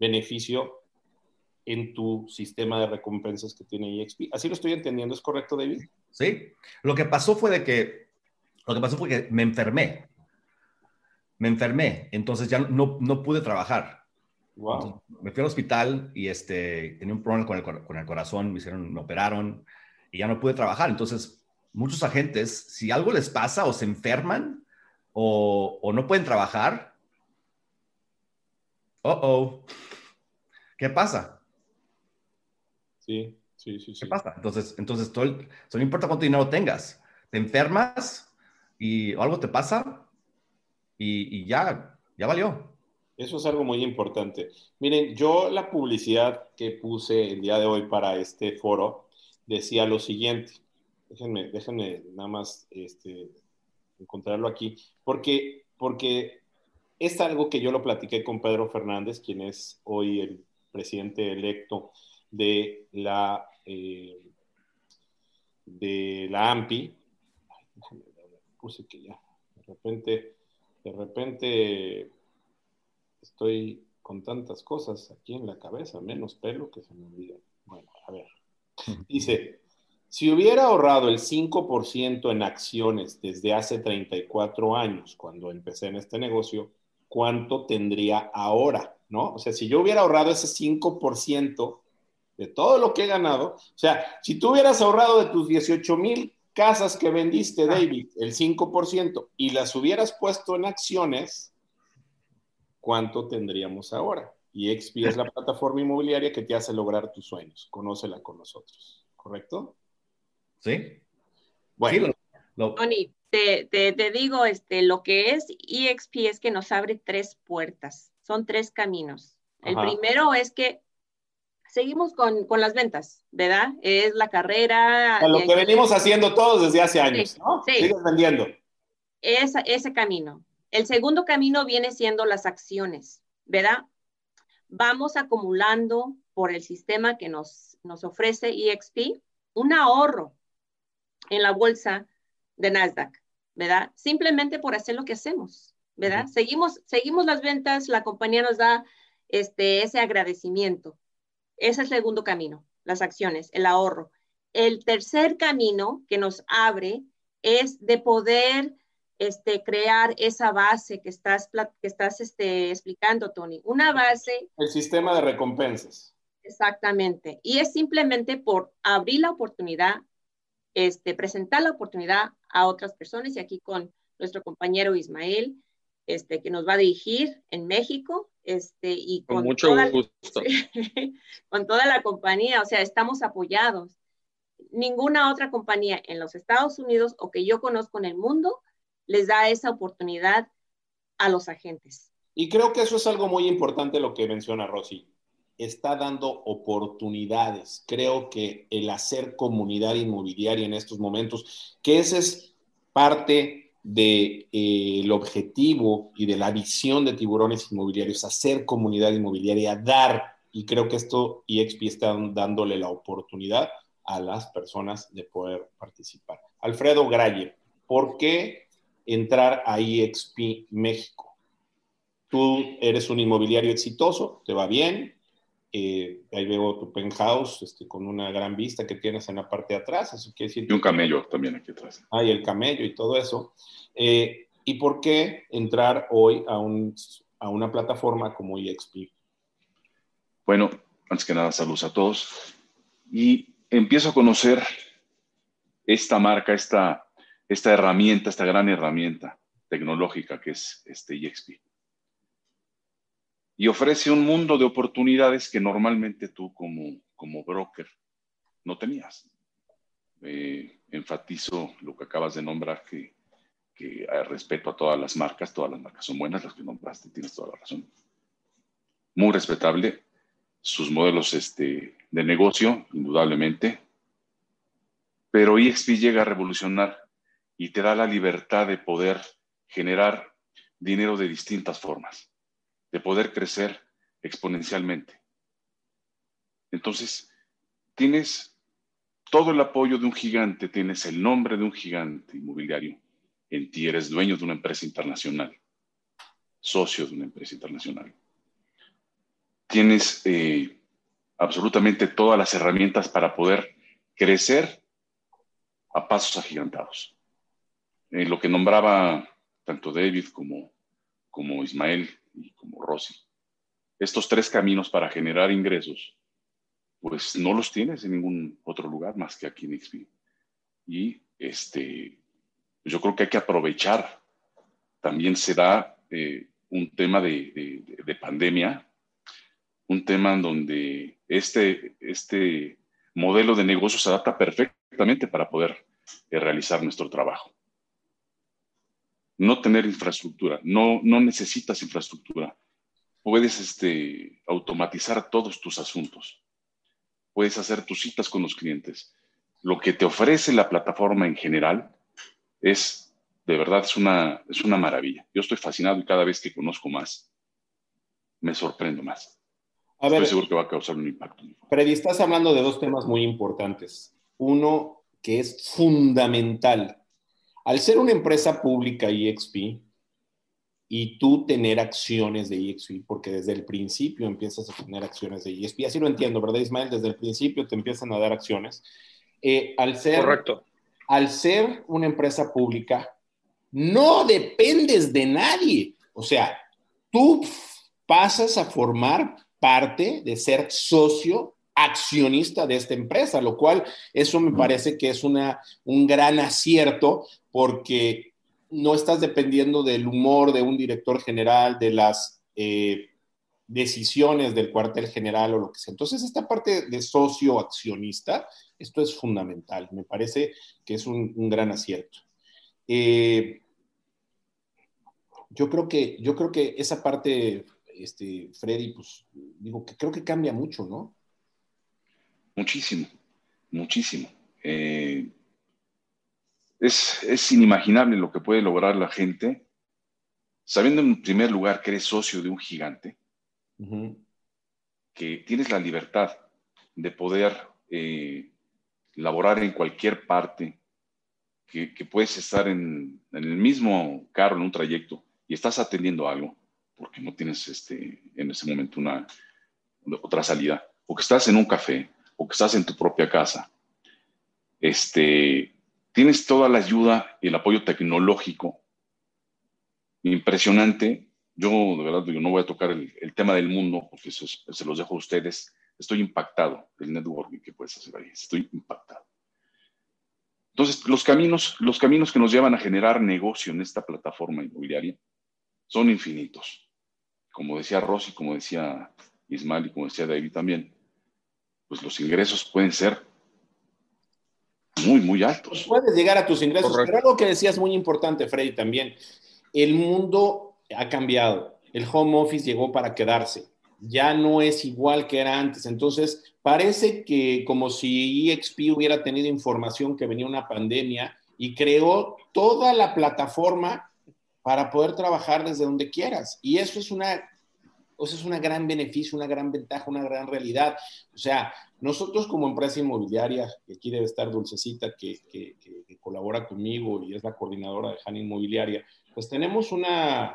beneficio en tu sistema de recompensas que tiene EXP. Así lo estoy entendiendo, ¿es correcto, David? Sí. Lo que pasó fue de que, lo que pasó fue que me enfermé. Me enfermé, entonces ya no, no pude trabajar. Wow. me fui al hospital y este, tenía un problema con el, con el corazón, me hicieron, me operaron y ya no pude trabajar. Entonces muchos agentes, si algo les pasa o se enferman o, no pueden trabajar, oh, oh, ¿qué pasa? Sí, sí, sí. ¿Qué pasa? Entonces, entonces todo no importa cuánto dinero tengas, te enfermas y algo te pasa y, y ya, ya valió. Eso es algo muy importante. Miren, yo la publicidad que puse el día de hoy para este foro decía lo siguiente. Déjenme, déjenme nada más este, encontrarlo aquí, porque, porque es algo que yo lo platiqué con Pedro Fernández, quien es hoy el presidente electo de la, eh, de la AMPI. puse que ya, de repente, de repente estoy con tantas cosas aquí en la cabeza, menos pelo que se me olvida. Bueno, a ver. Dice, si hubiera ahorrado el 5% en acciones desde hace 34 años, cuando empecé en este negocio, ¿cuánto tendría ahora? ¿No? O sea, si yo hubiera ahorrado ese 5% de todo lo que he ganado, o sea, si tú hubieras ahorrado de tus 18 mil casas que vendiste, ah. David, el 5%, y las hubieras puesto en acciones, ¿cuánto tendríamos ahora? Y XP es la plataforma inmobiliaria que te hace lograr tus sueños. Conócela con nosotros, ¿correcto? Sí. Bueno. Tony, te, te, digo, este, lo que es EXP es que nos abre tres puertas, son tres caminos. El primero es que seguimos con, con, las ventas, ¿verdad? Es la carrera. lo que venimos haciendo todos desde hace años, ¿no? Sí. Sigues vendiendo. Esa, ese camino. El segundo camino viene siendo las acciones, ¿verdad? Vamos acumulando por el sistema que nos, nos ofrece EXP un ahorro en la bolsa de Nasdaq, ¿verdad? Simplemente por hacer lo que hacemos, ¿verdad? seguimos, seguimos las ventas, la compañía nos da este, ese agradecimiento. Ese es el segundo camino, las acciones, el ahorro. El tercer camino que nos abre es de poder este, crear esa base que estás, que estás este, explicando, Tony. Una base. El sistema de recompensas. Exactamente. Y es simplemente por abrir la oportunidad este, presentar la oportunidad a otras personas y aquí con nuestro compañero Ismael, este, que nos va a dirigir en México, este, y con, mucho gusto. con toda la compañía, o sea, estamos apoyados. Ninguna otra compañía en los Estados Unidos o que yo conozco en el mundo les da esa oportunidad a los agentes. Y creo que eso es algo muy importante lo que menciona Rosy está dando oportunidades. Creo que el hacer comunidad inmobiliaria en estos momentos, que ese es parte del de, eh, objetivo y de la visión de tiburones inmobiliarios, hacer comunidad inmobiliaria, dar, y creo que esto EXP está dándole la oportunidad a las personas de poder participar. Alfredo Graye, ¿por qué entrar a EXP México? Tú eres un inmobiliario exitoso, te va bien, eh, ahí veo tu penthouse este, con una gran vista que tienes en la parte de atrás. Eso quiere decir y un camello también aquí atrás. Ah, y el camello y todo eso. Eh, ¿Y por qué entrar hoy a, un, a una plataforma como EXP? Bueno, antes que nada, saludos a todos. Y empiezo a conocer esta marca, esta, esta herramienta, esta gran herramienta tecnológica que es este EXP y ofrece un mundo de oportunidades que normalmente tú como, como broker no tenías. Eh, enfatizo lo que acabas de nombrar, que, que respeto a todas las marcas, todas las marcas son buenas, las que nombraste, tienes toda la razón. Muy respetable, sus modelos este, de negocio, indudablemente, pero EXP llega a revolucionar y te da la libertad de poder generar dinero de distintas formas, de poder crecer exponencialmente. Entonces, tienes todo el apoyo de un gigante, tienes el nombre de un gigante inmobiliario en ti, eres dueño de una empresa internacional, socio de una empresa internacional. Tienes eh, absolutamente todas las herramientas para poder crecer a pasos agigantados. Eh, lo que nombraba tanto David como, como Ismael como Rossi, estos tres caminos para generar ingresos, pues no los tienes en ningún otro lugar más que aquí en XP. Y este, yo creo que hay que aprovechar. También se da eh, un tema de, de, pandemia, un tema en donde este, este modelo de negocio se adapta perfectamente para poder eh, realizar nuestro trabajo. No tener infraestructura, no, no necesitas infraestructura. Puedes este, automatizar todos tus asuntos. Puedes hacer tus citas con los clientes. Lo que te ofrece la plataforma en general es, de verdad, es una, es una maravilla. Yo estoy fascinado y cada vez que conozco más, me sorprendo más. estoy seguro que va a causar un impacto. Freddy, estás hablando de dos temas muy importantes. Uno, que es fundamental. Al ser una empresa pública EXP y tú tener acciones de EXP, porque desde el principio empiezas a tener acciones de EXP, así lo entiendo, ¿verdad, Ismael? Desde el principio te empiezan a dar acciones. Eh, al ser, Correcto al ser una empresa pública, no dependes de nadie. O sea, tú pasas a formar parte de ser socio accionista de esta empresa, lo cual eso me parece que es una, un gran acierto porque no estás dependiendo del humor de un director general, de las eh, decisiones del cuartel general o lo que sea. Entonces, esta parte de socio accionista esto es fundamental, me parece que es un, gran acierto. Eh, yo, creo que, yo creo que esa parte, este, Freddy, pues digo que creo que cambia mucho, ¿no? Muchísimo, muchísimo. Eh, es, inimaginable lo que puede lograr la gente sabiendo en primer lugar que eres socio de un gigante, que tienes la libertad de poder eh, laborar en cualquier parte, que, puedes estar en, el mismo carro, en un trayecto, y estás atendiendo algo, porque no tienes este, en ese momento una otra salida, o que estás en un café, o que estás en tu propia casa, este, tienes toda la ayuda y el apoyo tecnológico impresionante. Yo, de verdad, yo no voy a tocar el, tema del mundo, porque se los dejo a ustedes, estoy impactado del networking que puedes hacer ahí, estoy impactado. Entonces, los caminos, los caminos que nos llevan a generar negocio en esta plataforma inmobiliaria son infinitos. Como decía Rosy, como decía Ismael y como decía David también, pues los ingresos pueden ser muy, muy altos. puedes llegar a tus ingresos, pero algo que decías muy importante, Freddy, también, el mundo ha cambiado, el home office llegó para quedarse ya no es igual que era antes. Entonces, parece que como si EXP hubiera tenido información que venía una pandemia y creó toda la plataforma para poder trabajar desde donde quieras. Y eso es una, eso es una gran beneficio, una gran ventaja, una gran realidad. O sea, nosotros como empresa inmobiliaria, que aquí debe estar Dulcecita, que, colabora conmigo y es la coordinadora de Han Inmobiliaria, pues tenemos una,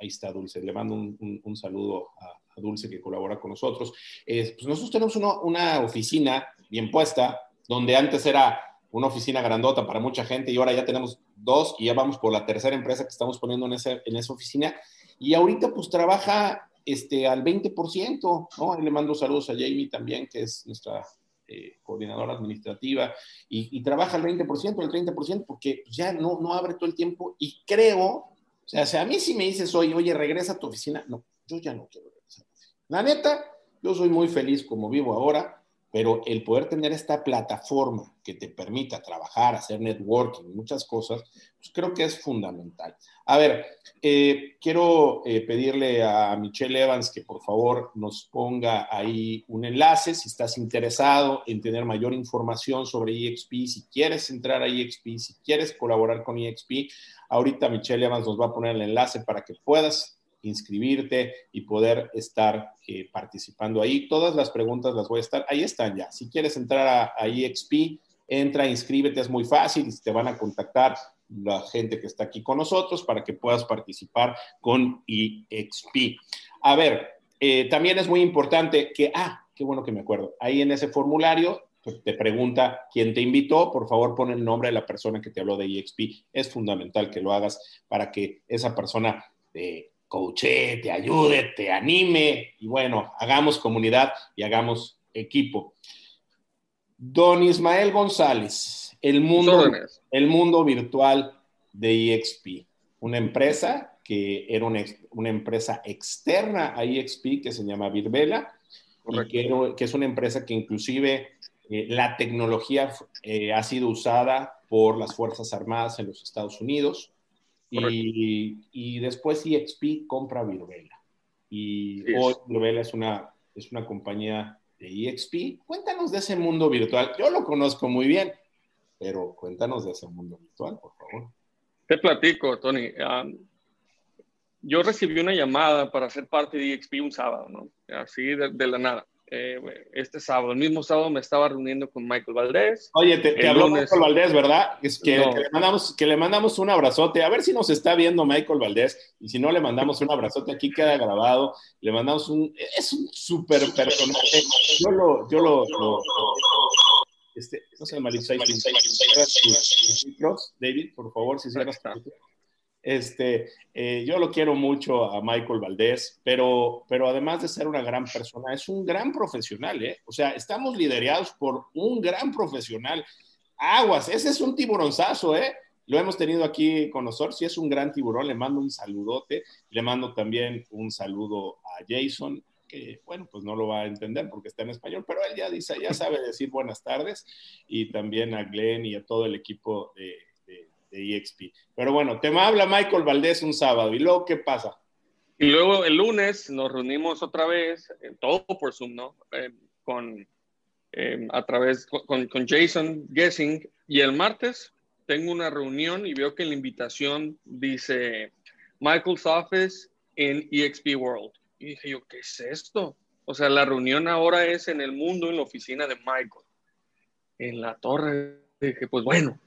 ahí está Dulce, le mando un saludo a, Dulce que colabora con nosotros. pues nosotros tenemos una oficina bien puesta, donde antes era una oficina grandota para mucha gente y ahora ya tenemos dos y ya vamos por la tercera empresa que estamos poniendo en, en esa oficina. Y ahorita pues trabaja este, al 20%, ¿no? le mando saludos a Jamie también, que es nuestra eh, coordinadora administrativa, y, trabaja al 20%, al 30%, porque ya no, no abre todo el tiempo y creo, o sea, si a mí si me dices hoy, oye, regresa a tu oficina, no, yo ya no quiero la neta, yo soy muy feliz como vivo ahora. Pero el poder tener esta plataforma que te permita trabajar, hacer networking, muchas cosas, pues creo que es fundamental. A ver, eh, quiero eh, pedirle a Michelle Evans que por favor nos ponga ahí un enlace si estás interesado en tener mayor información sobre EXP, si quieres entrar a EXP, si quieres colaborar con EXP. Ahorita Michelle Evans nos va a poner el enlace para que puedas inscribirte y poder estar eh, participando ahí. Todas las preguntas las voy a estar, ahí están ya. Si quieres entrar a, a EXP, entra, inscríbete, es muy fácil te van a contactar la gente que está aquí con nosotros para que puedas participar con EXP. A ver, eh, también es muy importante que, ah, qué bueno que me acuerdo, ahí en ese formulario te pregunta quién te invitó, por favor pon el nombre de la persona que te habló de EXP. Es fundamental que lo hagas para que esa persona te coache, te ayude, te anime y bueno, hagamos comunidad y hagamos equipo. Don Ismael González, el mundo, el mundo virtual de EXP, una empresa que era una, una empresa externa a EXP que se llama Virvela, y que, que, es una empresa que inclusive eh, la tecnología eh, ha sido usada por las Fuerzas Armadas en los Estados Unidos y, y, después EXP compra Virvela. Y hoy Virvela es una, es una compañía de EXP. Cuéntanos de ese mundo virtual. Yo lo conozco muy bien, pero cuéntanos de ese mundo virtual, por favor. Te platico, Tony. yo recibí una llamada para ser parte de EXP un sábado, ¿no? Así de la nada. Eh, este sábado, el mismo sábado me estaba reuniendo con Michael Valdés. Oye, te, habló Michael Valdés, ¿verdad? Es que, le mandamos, que le mandamos un abrazote. A ver si nos está viendo Michael Valdés. Y si no, le mandamos un abrazote. Aquí queda grabado. Le mandamos un. Es un súper personaje. Yo lo. Yo lo, este, no sé, David, por favor, si se este, eh, yo lo quiero mucho a Michael Valdés, pero, pero además de ser una gran persona, es un gran profesional, ¿eh? O sea, estamos liderados por un gran profesional. Aguas, ese es un tiburonzazo, ¿eh? Lo hemos tenido aquí con nosotros, si es un gran tiburón, le mando un saludote, le mando también un saludo a Jason, que bueno, pues no lo va a entender porque está en español, pero él ya dice, ya sabe decir buenas tardes, y también a Glenn y a todo el equipo de de EXP. Pero bueno, te habla Michael Valdés un sábado. ¿Y luego qué pasa? Y luego el lunes nos reunimos otra vez, eh, todo por Zoom, ¿no? Eh, con, eh, a través, con, con, Jason Guessing. Y el martes tengo una reunión y veo que la invitación dice Michael's Office en EXP World. Y dije yo, ¿qué es esto? O sea, la reunión ahora es en el mundo, en la oficina de Michael, en la torre. Dije, pues bueno,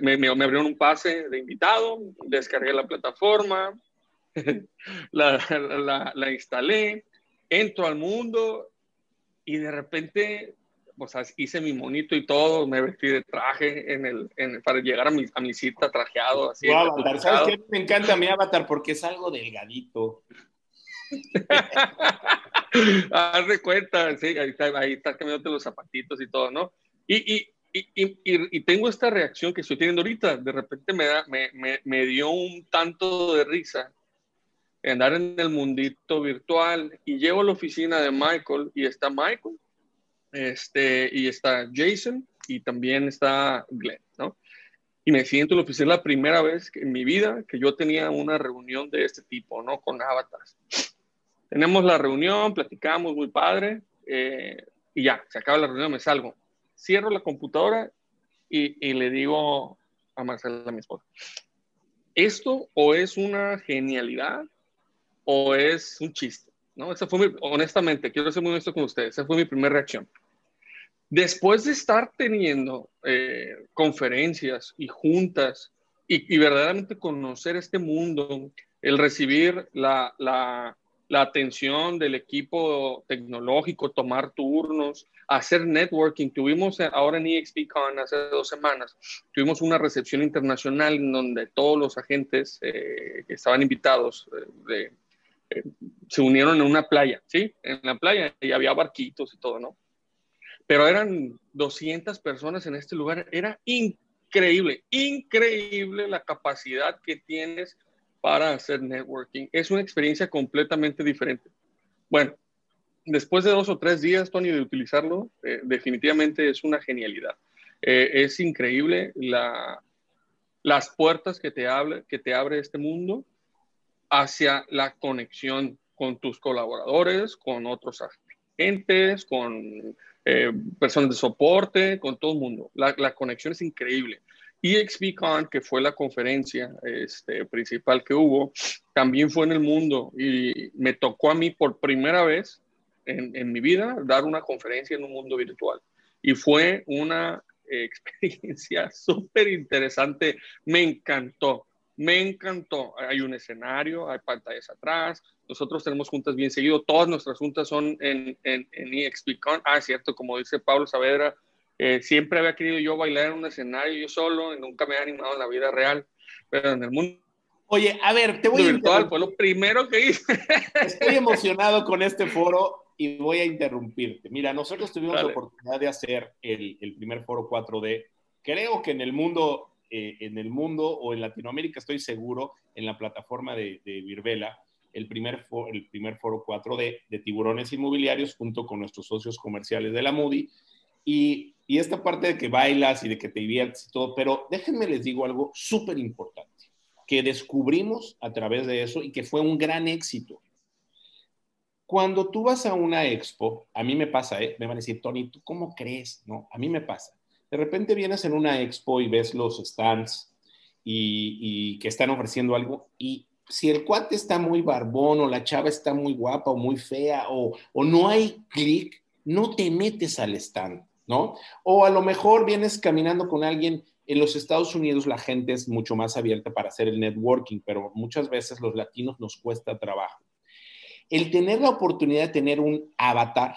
me, me, abrieron un pase de invitado, descargué la plataforma, la, la, instalé, entro al mundo y de repente, o sea, hice mi monito y todo, me vestí de traje en el, en, para llegar a mi, a mi cita trajeado. Así, ¿Sabes qué? Me encanta mi avatar porque es algo delgadito. Haz de cuenta, sí, ahí está, ahí está cambiándote los zapatitos y todo, ¿no? Y, y, y, tengo esta reacción que estoy teniendo ahorita. De repente me, da, me, me, dio un tanto de risa andar en el mundito virtual y llego a la oficina de Michael y está Michael, este, y está Jason y también está Glenn, ¿no? Y me siento en la oficina la primera vez en mi vida que yo tenía una reunión de este tipo, ¿no? Con avatars. Tenemos la reunión, platicamos muy padre eh, y ya, se acaba la reunión, me salgo cierro la computadora y, le digo a Marcela, mi esposa, ¿esto o es una genialidad o es un chiste? ¿No? Esa fue honestamente, quiero ser muy honesto con ustedes, esa fue mi primera reacción. Después de estar teniendo eh, conferencias y juntas y, verdaderamente conocer este mundo, el recibir la, la atención del equipo tecnológico, tomar turnos, hacer networking. Tuvimos eh, ahora en EXPCon hace dos semanas, tuvimos una recepción internacional en donde todos los agentes eh, que estaban invitados eh, se unieron en una playa, ¿sí? En la playa y había barquitos y todo, ¿no? Pero eran 200 personas en este lugar. Era increíble, increíble la capacidad que tienes para hacer networking. Es una experiencia completamente diferente. Bueno, después de dos o tres días, Tony, de utilizarlo, eh, definitivamente es una genialidad. Eh, es increíble la, las puertas que te, abre, este mundo hacia la conexión con tus colaboradores, con otros agentes, con eh, personas de soporte, con todo el mundo. La, la conexión es increíble. EXPCon, que fue la conferencia este, principal que hubo, también fue en el mundo y me tocó a mí por primera vez en, en mi vida dar una conferencia en un mundo virtual. Y fue una experiencia súper interesante. Me encantó, me encantó. Hay un escenario, hay pantallas atrás. Nosotros tenemos juntas bien seguido. Todas nuestras juntas son en, en, en EXPCon. Ah, cierto, como dice Pablo Saavedra, eh, siempre había querido yo bailar en un escenario yo solo y nunca me he animado en la vida real, pero en el mundo Oye, a ver, te voy a virtual fue lo primero que hice. Estoy emocionado con este foro y voy a interrumpirte. Mira, nosotros tuvimos la oportunidad de hacer el, el, primer foro 4D. Creo que en el mundo, eh, en el mundo o en Latinoamérica estoy seguro, en la plataforma de, de Virbela, el primer, foro, el primer foro 4D de tiburones inmobiliarios junto con nuestros socios comerciales de la Moody. Y y esta parte de que bailas y de que te diviertes y todo, pero déjenme les digo algo súper importante que descubrimos a través de eso y que fue un gran éxito. Cuando tú vas a una expo, a mí me pasa, ¿eh? me van a decir, Tony, ¿tú cómo crees? No, a mí me pasa. De repente vienes en una expo y ves los stands y, que están ofreciendo algo y si el cuate está muy barbón o la chava está muy guapa o muy fea o, o no hay clic, no te metes al stand ¿no? O a lo mejor vienes caminando con alguien. En los Estados Unidos la gente es mucho más abierta para hacer el networking, pero muchas veces los latinos nos cuesta trabajo. El tener la oportunidad de tener un avatar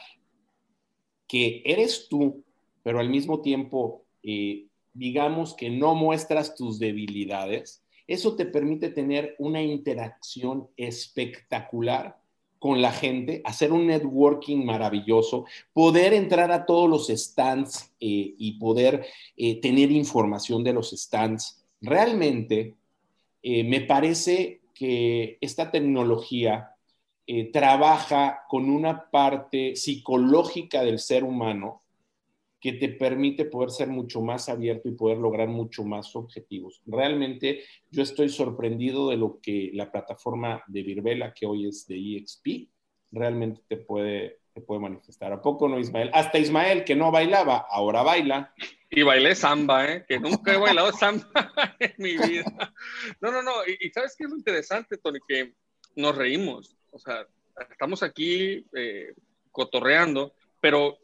que eres tú, pero al mismo tiempo, eh, digamos que no muestras tus debilidades, eso te permite tener una interacción espectacular con la gente, hacer un networking maravilloso, poder entrar a todos los stands eh, y poder eh, tener información de los stands. Realmente me parece que esta tecnología trabaja con una parte psicológica del ser humano que te permite poder ser mucho más abierto y poder lograr mucho más objetivos. Realmente yo estoy sorprendido de lo que la plataforma de Virbela, que hoy es de EXP, realmente te puede, te puede manifestar. ¿A poco no, Ismael? Hasta Ismael, que no bailaba, ahora baila. Y bailé samba, ¿eh? que nunca he bailado samba en mi vida. No, no, no. Y, ¿sabes qué es lo interesante, Tony? Que nos reímos. O sea, estamos aquí eh, cotorreando, pero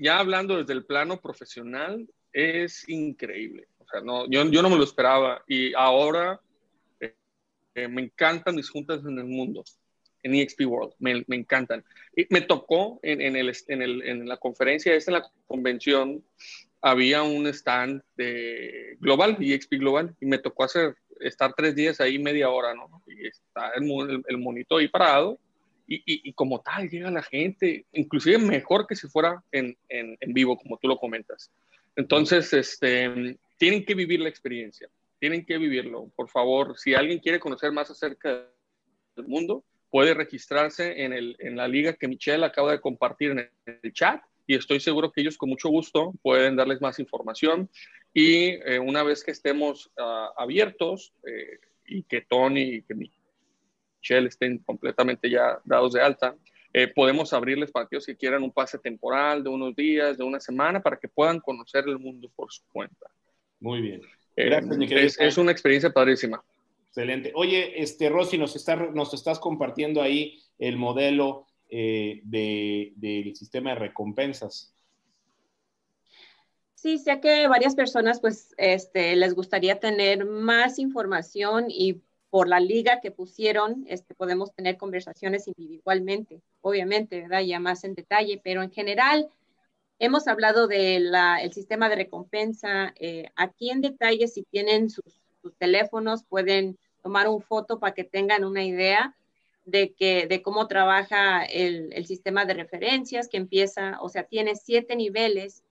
ya hablando desde el plano profesional, es increíble. O sea, no, yo, no me lo esperaba y ahora eh, me encantan mis juntas en el mundo, en EXP World, me, me encantan. Y me tocó en, en, el, en, el, en la conferencia, esta en la convención, había un stand de Global, EXP Global, y me tocó hacer, estar tres días ahí, media hora, ¿no? Y está el, el, el monito ahí parado y, como tal llega la gente, inclusive mejor que si fuera en, en, en, vivo, como tú lo comentas. Entonces, este, tienen que vivir la experiencia, tienen que vivirlo. Por favor, si alguien quiere conocer más acerca del mundo, puede registrarse en, el, en la liga que Michelle acaba de compartir en el, chat y estoy seguro que ellos con mucho gusto pueden darles más información. Y eh, una vez que estemos uh, abiertos eh, y que Tony y que Michelle estén completamente ya dados de alta, eh, podemos abrirles para aquellos que quieran un pase temporal de unos días, de una semana, para que puedan conocer el mundo por su cuenta. Muy bien. Eh, Gracias, es, es, una experiencia padrísima. Excelente. Oye, este, Rosy, nos, está, nos estás compartiendo ahí el modelo eh, de, del sistema de recompensas. Sí, sé que varias personas pues este, les gustaría tener más información y por la liga que pusieron, este, podemos tener conversaciones individualmente, obviamente, ¿verdad? Ya más en detalle, pero en general hemos hablado del sistema de recompensa. Eh, aquí en detalle, si tienen sus, sus, teléfonos, pueden tomar un foto para que tengan una idea de, que, de cómo trabaja el, el sistema de referencias, que empieza, o sea, tiene siete niveles.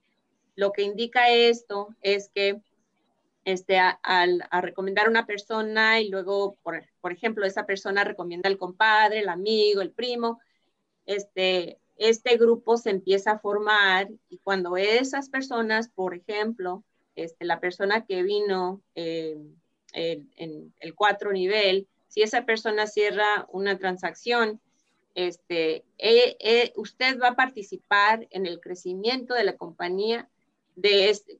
Lo que indica esto es que este, a, a, recomendar a una persona y luego, por, por, ejemplo, esa persona recomienda al compadre, el amigo, el primo, este, este grupo se empieza a formar y cuando esas personas, por ejemplo, este, la persona que vino eh, en el cuatro nivel, si esa persona cierra una transacción, este, eh, eh, usted va a participar en el crecimiento de la compañía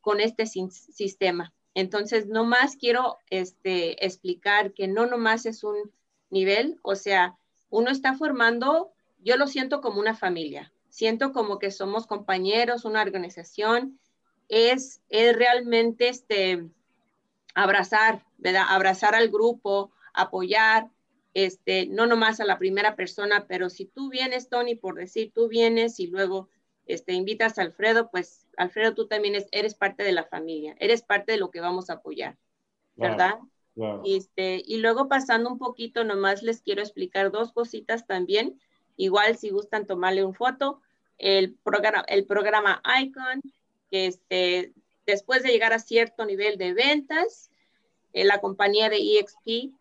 con este sistema. Entonces, no más quiero este, explicar que no nomás es un nivel, o sea, uno está formando, yo lo siento como una familia, siento como que somos compañeros, una organización, es, es realmente este, abrazar, ¿verdad? Abrazar al grupo, apoyar, este, no nomás a la primera persona, pero si tú vienes, Tony, por decir, tú vienes y luego este, invitas a Alfredo, pues Alfredo, tú también eres parte de la familia, eres parte de lo que vamos a apoyar, ¿verdad? Este, y luego pasando un poquito, nomás les quiero explicar dos cositas también. Igual si gustan tomarle un foto, el programa, el programa Icon, que este, después de llegar a cierto nivel de ventas, eh, la compañía de EXP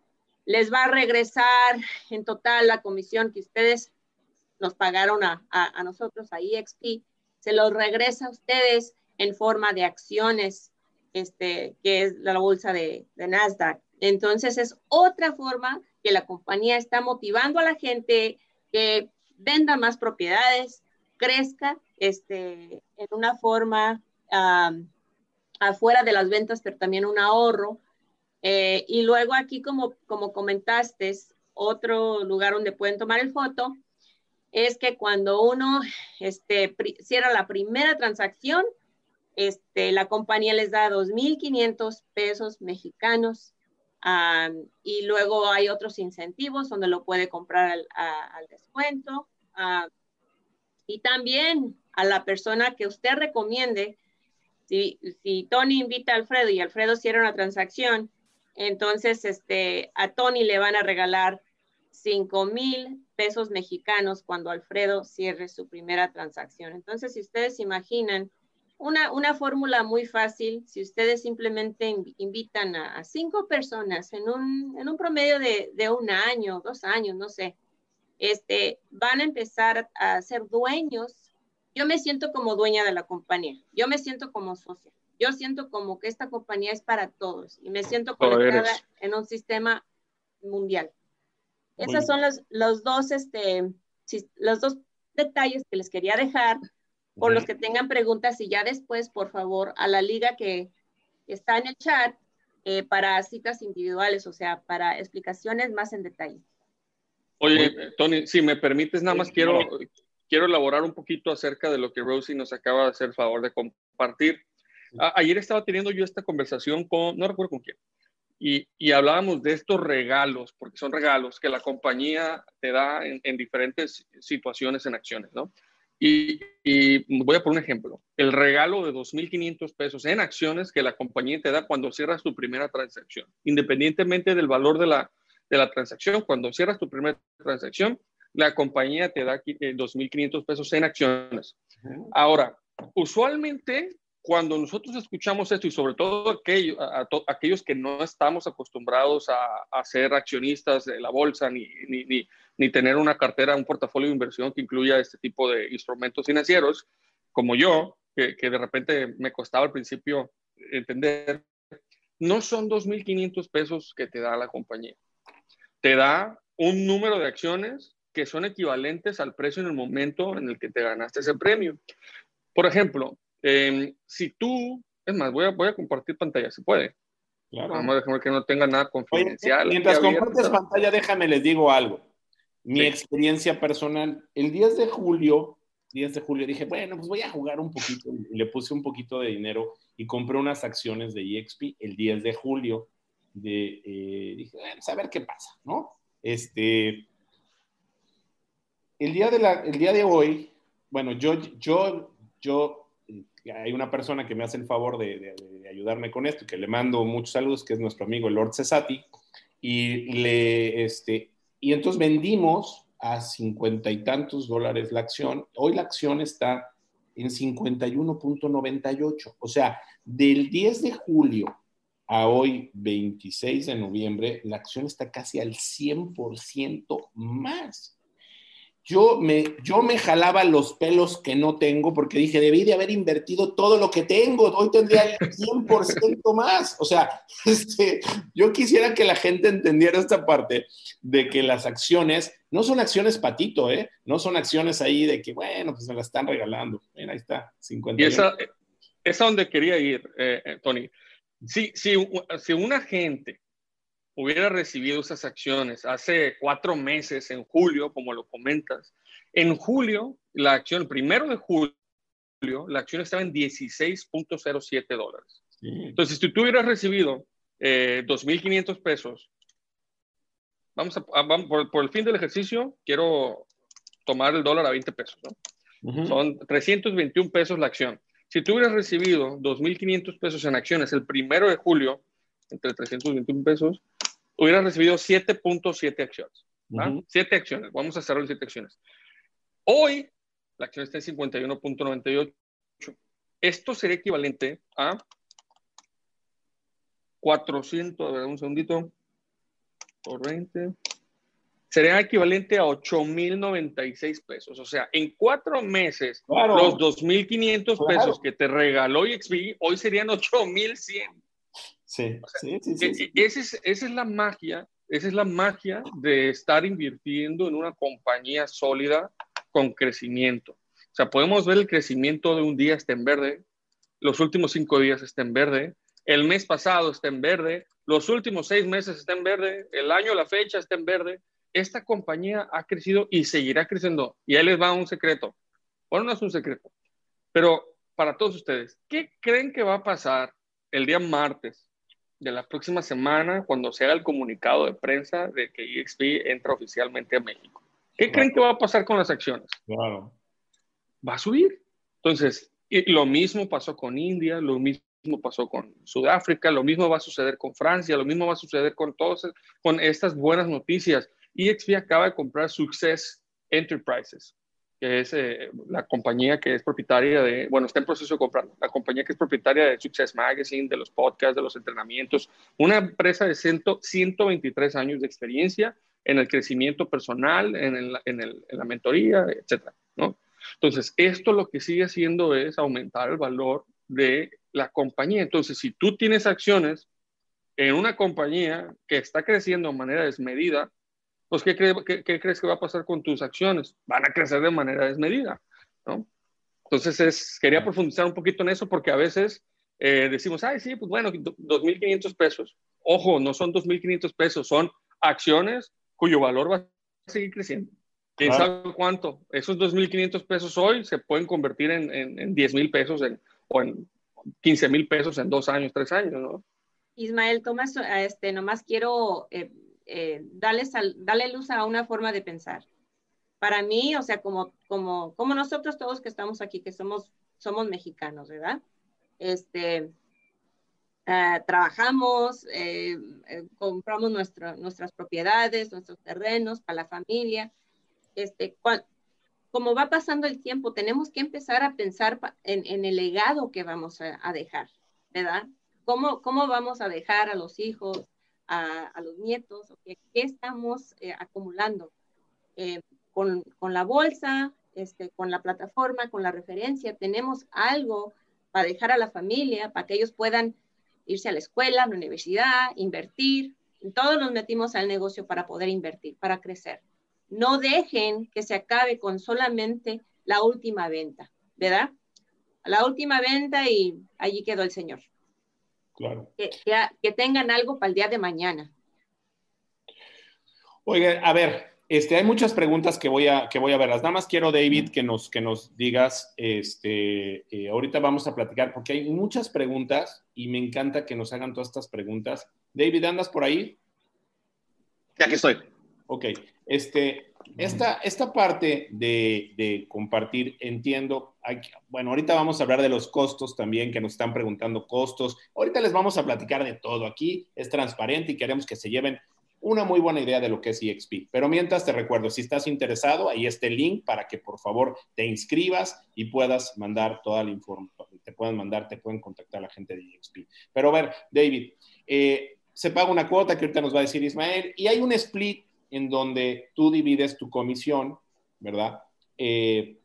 les va a regresar en total la comisión que ustedes nos pagaron a, a, nosotros, a EXP, se los regresa a ustedes en forma de acciones, este, que es la bolsa de, de Nasdaq. Entonces es otra forma que la compañía está motivando a la gente que venda más propiedades, crezca este, en una forma afuera de las ventas, pero también un ahorro eh, y luego aquí, como, como comentaste, otro lugar donde pueden tomar el foto es que cuando uno este, cierra la primera transacción, este, la compañía les da 2.500 pesos mexicanos y luego hay otros incentivos donde lo puede comprar al, descuento. y también a la persona que usted recomiende, si, si Tony invita a Alfredo y Alfredo cierra una transacción, entonces, este, a Tony le van a regalar 5 mil pesos mexicanos cuando Alfredo cierre su primera transacción. Entonces, si ustedes imaginan una, una fórmula muy fácil, si ustedes simplemente invitan a, cinco personas en un, en un promedio de, de, un año, dos años, no sé, este, van a empezar a ser dueños. Yo me siento como dueña de la compañía, yo me siento como socia yo siento como que esta compañía es para todos y me siento conectada en un sistema mundial. Esos son los, los, dos, este, los dos detalles que les quería dejar por los que tengan preguntas y ya después, por favor, a la liga que está en el chat eh, para citas individuales, o sea, para explicaciones más en detalle. Oye, Tony, si me permites, nada más quiero, quiero elaborar un poquito acerca de lo que Rosie nos acaba de hacer el favor de compartir. Ayer estaba teniendo yo esta conversación con, no recuerdo con quién, y, y, hablábamos de estos regalos, porque son regalos que la compañía te da en, diferentes situaciones en acciones, ¿no? Y, y, voy a poner un ejemplo. El regalo de 2.500 pesos en acciones que la compañía te da cuando cierras tu primera transacción, independientemente del valor de la, de la transacción, cuando cierras tu primera transacción, la compañía te da 2.500 eh, pesos en acciones. Ahora, usualmente cuando nosotros escuchamos esto y sobre todo aquello, a, aquellos que no estamos acostumbrados a, ser accionistas de la bolsa ni, ni, ni, tener una cartera, un portafolio de inversión que incluya este tipo de instrumentos financieros, como yo, que, que de repente me costaba al principio entender, no son 2.500 pesos que te da la compañía. Te da un número de acciones que son equivalentes al precio en el momento en el que te ganaste ese premio. Por ejemplo, Em, si tú, es más, voy a, voy a compartir pantalla, se puede. Vamos a dejar que no tenga nada confidencial. mientras compartes pantalla, déjame les digo algo. Mi experiencia personal, el 10 de julio, 10 de julio dije, bueno, pues voy a jugar un poquito. Y le puse un poquito de dinero y compré unas acciones de EXP el 10 de julio. De, eh, dije, bueno, pues a ver qué pasa, ¿no? Este, el día de, la, el día de hoy, bueno, yo, yo, yo hay una persona que me hace el favor de, ayudarme con esto, que le mando muchos saludos, que es nuestro amigo Lord Cesati, y, le, este, y entonces vendimos a cincuenta y tantos dólares la acción. Hoy la acción está en 51.98. O sea, del 10 de julio a hoy, 26 de noviembre, la acción está casi al 100% más. Yo me, yo me jalaba los pelos que no tengo porque dije, debí de haber invertido todo lo que tengo, hoy tendría el 100% más. O sea, este, yo quisiera que la gente entendiera esta parte de que las acciones no son acciones patito, ¿eh? No son acciones ahí de que, bueno, pues me la están regalando. Mira, ahí está, 50. Y esa, es a donde quería ir, eh, eh, Tony. Si, si, si una gente hubiera recibido esas acciones hace cuatro meses, en julio, como lo comentas, en julio, la acción, el primero de julio, la acción estaba en 16.07 dólares. Entonces, si tú hubieras recibido eh, 2.500 pesos, vamos a, por, el fin del ejercicio, quiero tomar el dólar a 20 pesos, ¿no? Son 321 pesos la acción. Si tú hubieras recibido 2.500 pesos en acciones el primero de julio, entre 321 pesos, hubieras recibido 7.7 acciones. 7 acciones, vamos a cerrar 7 acciones. Hoy, la acción está en 51.98. Esto sería equivalente a 400, a ver, un segundito, por 20, sería equivalente a 8.096 pesos. O sea, en cuatro meses, los 2.500 pesos que te regaló XP, hoy serían 8.100. Sí, sí, sí, sí, e, Esa, es, esa es la magia, esa es la magia de estar invirtiendo en una compañía sólida con crecimiento. O sea, podemos ver el crecimiento de un día está en verde, los últimos cinco días está en verde, el mes pasado está en verde, los últimos seis meses está en verde, el año, la fecha está en verde. Esta compañía ha crecido y seguirá creciendo. Y ahí les va un secreto. Bueno, no es un secreto, pero para todos ustedes, ¿qué creen que va a pasar el día martes de la próxima semana cuando se haga el comunicado de prensa de que EXP entra oficialmente a México. ¿Qué creen que va a pasar con las acciones? Claro. Va a subir. Entonces, y lo mismo pasó con India, lo mismo pasó con Sudáfrica, lo mismo va a suceder con Francia, lo mismo va a suceder con todos, con estas buenas noticias. EXP acaba de comprar Success Enterprises que es eh, la compañía que es propietaria de, bueno, está en proceso de comprar, la compañía que es propietaria de Success Magazine, de los podcasts, de los entrenamientos, una empresa de 123 años de experiencia en el crecimiento personal, en, en la mentoría, etcétera, ¿no? Entonces, esto lo que sigue haciendo es aumentar el valor de la compañía. Entonces, si tú tienes acciones en una compañía que está creciendo de manera desmedida, pues ¿qué, crees que va a pasar con tus acciones? Van a crecer de manera desmedida, ¿no? Entonces, es, quería profundizar un poquito en eso porque a veces eh, decimos, ay, sí, pues bueno, 2.500 pesos. Ojo, no son 2.500 pesos, son acciones cuyo valor va a seguir creciendo. ¿Quién sabe cuánto? Esos 2.500 pesos hoy se pueden convertir en, en, 10.000 pesos en, o en 15.000 pesos en dos años, tres años, ¿no? Ismael, Tomás, este, nomás quiero eh, eh, darle, luz a una forma de pensar. Para mí, o sea, como, como, como nosotros todos que estamos aquí, que somos, somos mexicanos, ¿verdad? Este, eh, trabajamos, eh, compramos nuestras propiedades, nuestros terrenos para la familia. Este, como va pasando el tiempo, tenemos que empezar a pensar en, el legado que vamos a, a, dejar, ¿verdad? ¿Cómo, ¿Cómo vamos a dejar a los hijos, a, los nietos, ¿qué estamos eh, acumulando? Eh, con, con, la bolsa, este, con la plataforma, con la referencia, tenemos algo para dejar a la familia, para que ellos puedan irse a la escuela, a la universidad, invertir. Todos nos metimos al negocio para poder invertir, para crecer. No dejen que se acabe con solamente la última venta, ¿verdad? La última venta y allí quedó el Señor. Claro. Que, tengan algo para el día de mañana. Oiga, a ver, este, hay muchas preguntas que voy a, que voy a verlas. Nada más quiero, David, que nos, que nos digas, este, eh, ahorita vamos a platicar, porque hay muchas preguntas y me encanta que nos hagan todas estas preguntas. David, ¿andas por ahí? Ya que estoy. Ok, este, esta, esta parte de, compartir, entiendo, bueno, ahorita vamos a hablar de los costos también, que nos están preguntando costos. Ahorita les vamos a platicar de todo. Aquí es transparente y queremos que se lleven una muy buena idea de lo que es EXP. Pero mientras te recuerdo, si estás interesado, ahí está el link para que por favor te inscribas y puedas mandar toda la información. Te pueden mandar, te pueden contactar la gente de EXP. Pero a ver, David, eh, se paga una cuota que ahorita nos va a decir Ismael y hay un split en donde tú divides tu comisión ¿verdad? Eh,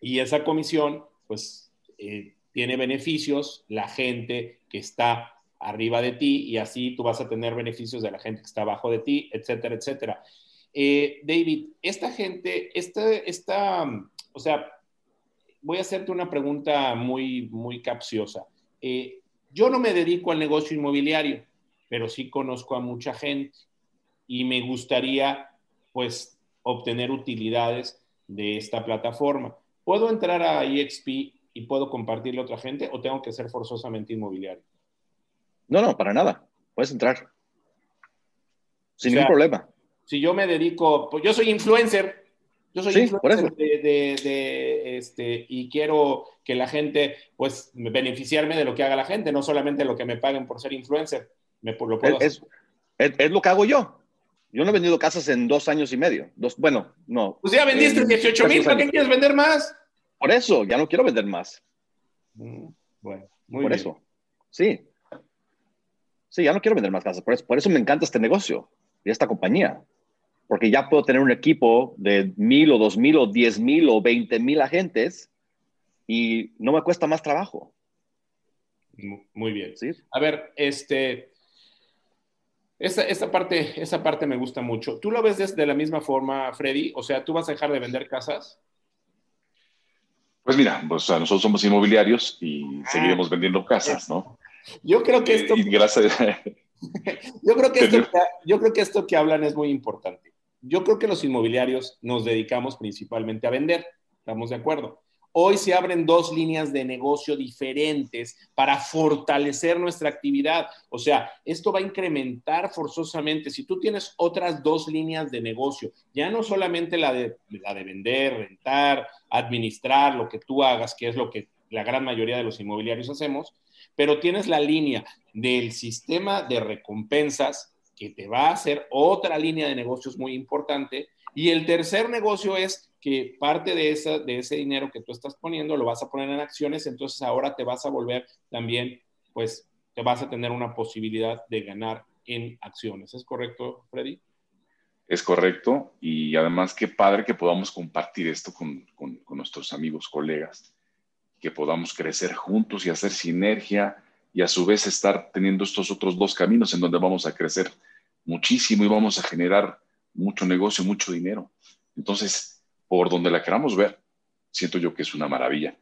y esa comisión, pues, eh, tiene beneficios la gente que está arriba de ti y así tú vas a tener beneficios de la gente que está abajo de ti, etcétera, etcétera. Eh, David, esta gente, esta, esta, o sea, voy a hacerte una pregunta muy, muy capciosa. Eh, yo no me dedico al negocio inmobiliario, pero sí conozco a mucha gente y me gustaría, pues, obtener utilidades de esta plataforma. ¿Puedo entrar a EXP y puedo compartirle a otra gente o tengo que ser forzosamente inmobiliario? No, no, para nada. Puedes entrar. Sin ningún problema. Si yo me dedico, pues yo soy influencer, yo soy influencer de, este, y quiero que la gente, pues, beneficiarme de lo que haga la gente, no solamente lo que me paguen por ser influencer. Me, lo puedo es, es, es, lo que hago yo. Yo no he vendido casas en dos años y medio. Dos, bueno, no. Pues ya vendiste 18 mil, ¿para qué quieres vender más? Por eso, ya no quiero vender más. Mm, bueno, muy Por bien. eso. Sí. Sí, ya no quiero vender más casas. Por eso, por eso me encanta este negocio y esta compañía porque ya puedo tener un equipo de mil o dos mil o diez mil o veinte mil agentes y no me cuesta más trabajo. Muy bien. ¿Sí? A ver, este, esta, esta, parte, esa parte me gusta mucho. ¿Tú lo ves de la misma forma, Freddy? O sea, ¿tú vas a dejar de vender casas? Pues mira, pues, nosotros somos inmobiliarios y ah, seguiremos vendiendo casas, ¿no? Yo creo que esto... Gracias... yo, creo que esto, yo creo que esto que hablan es muy importante yo creo que los inmobiliarios nos dedicamos principalmente a vender, estamos de acuerdo. Hoy se abren dos líneas de negocio diferentes para fortalecer nuestra actividad. O sea, esto va a incrementar forzosamente. Si tú tienes otras dos líneas de negocio, ya no solamente la de, la de vender, rentar, administrar, lo que tú hagas, que es lo que la gran mayoría de los inmobiliarios hacemos, pero tienes la línea del sistema de recompensas que te va a hacer otra línea de negocios muy importante. Y el tercer negocio es que parte de, esa, de ese dinero que tú estás poniendo lo vas a poner en acciones, entonces ahora te vas a volver también, pues, te vas a tener una posibilidad de ganar en acciones. ¿Es correcto, Freddy? Es correcto. Y además, qué padre que podamos compartir esto con, con, con nuestros amigos, colegas, que podamos crecer juntos y hacer sinergia y a su vez estar teniendo estos otros dos caminos en donde vamos a crecer muchísimo y vamos a generar mucho negocio, mucho dinero. Entonces, por donde la queramos ver, siento yo que es una maravilla.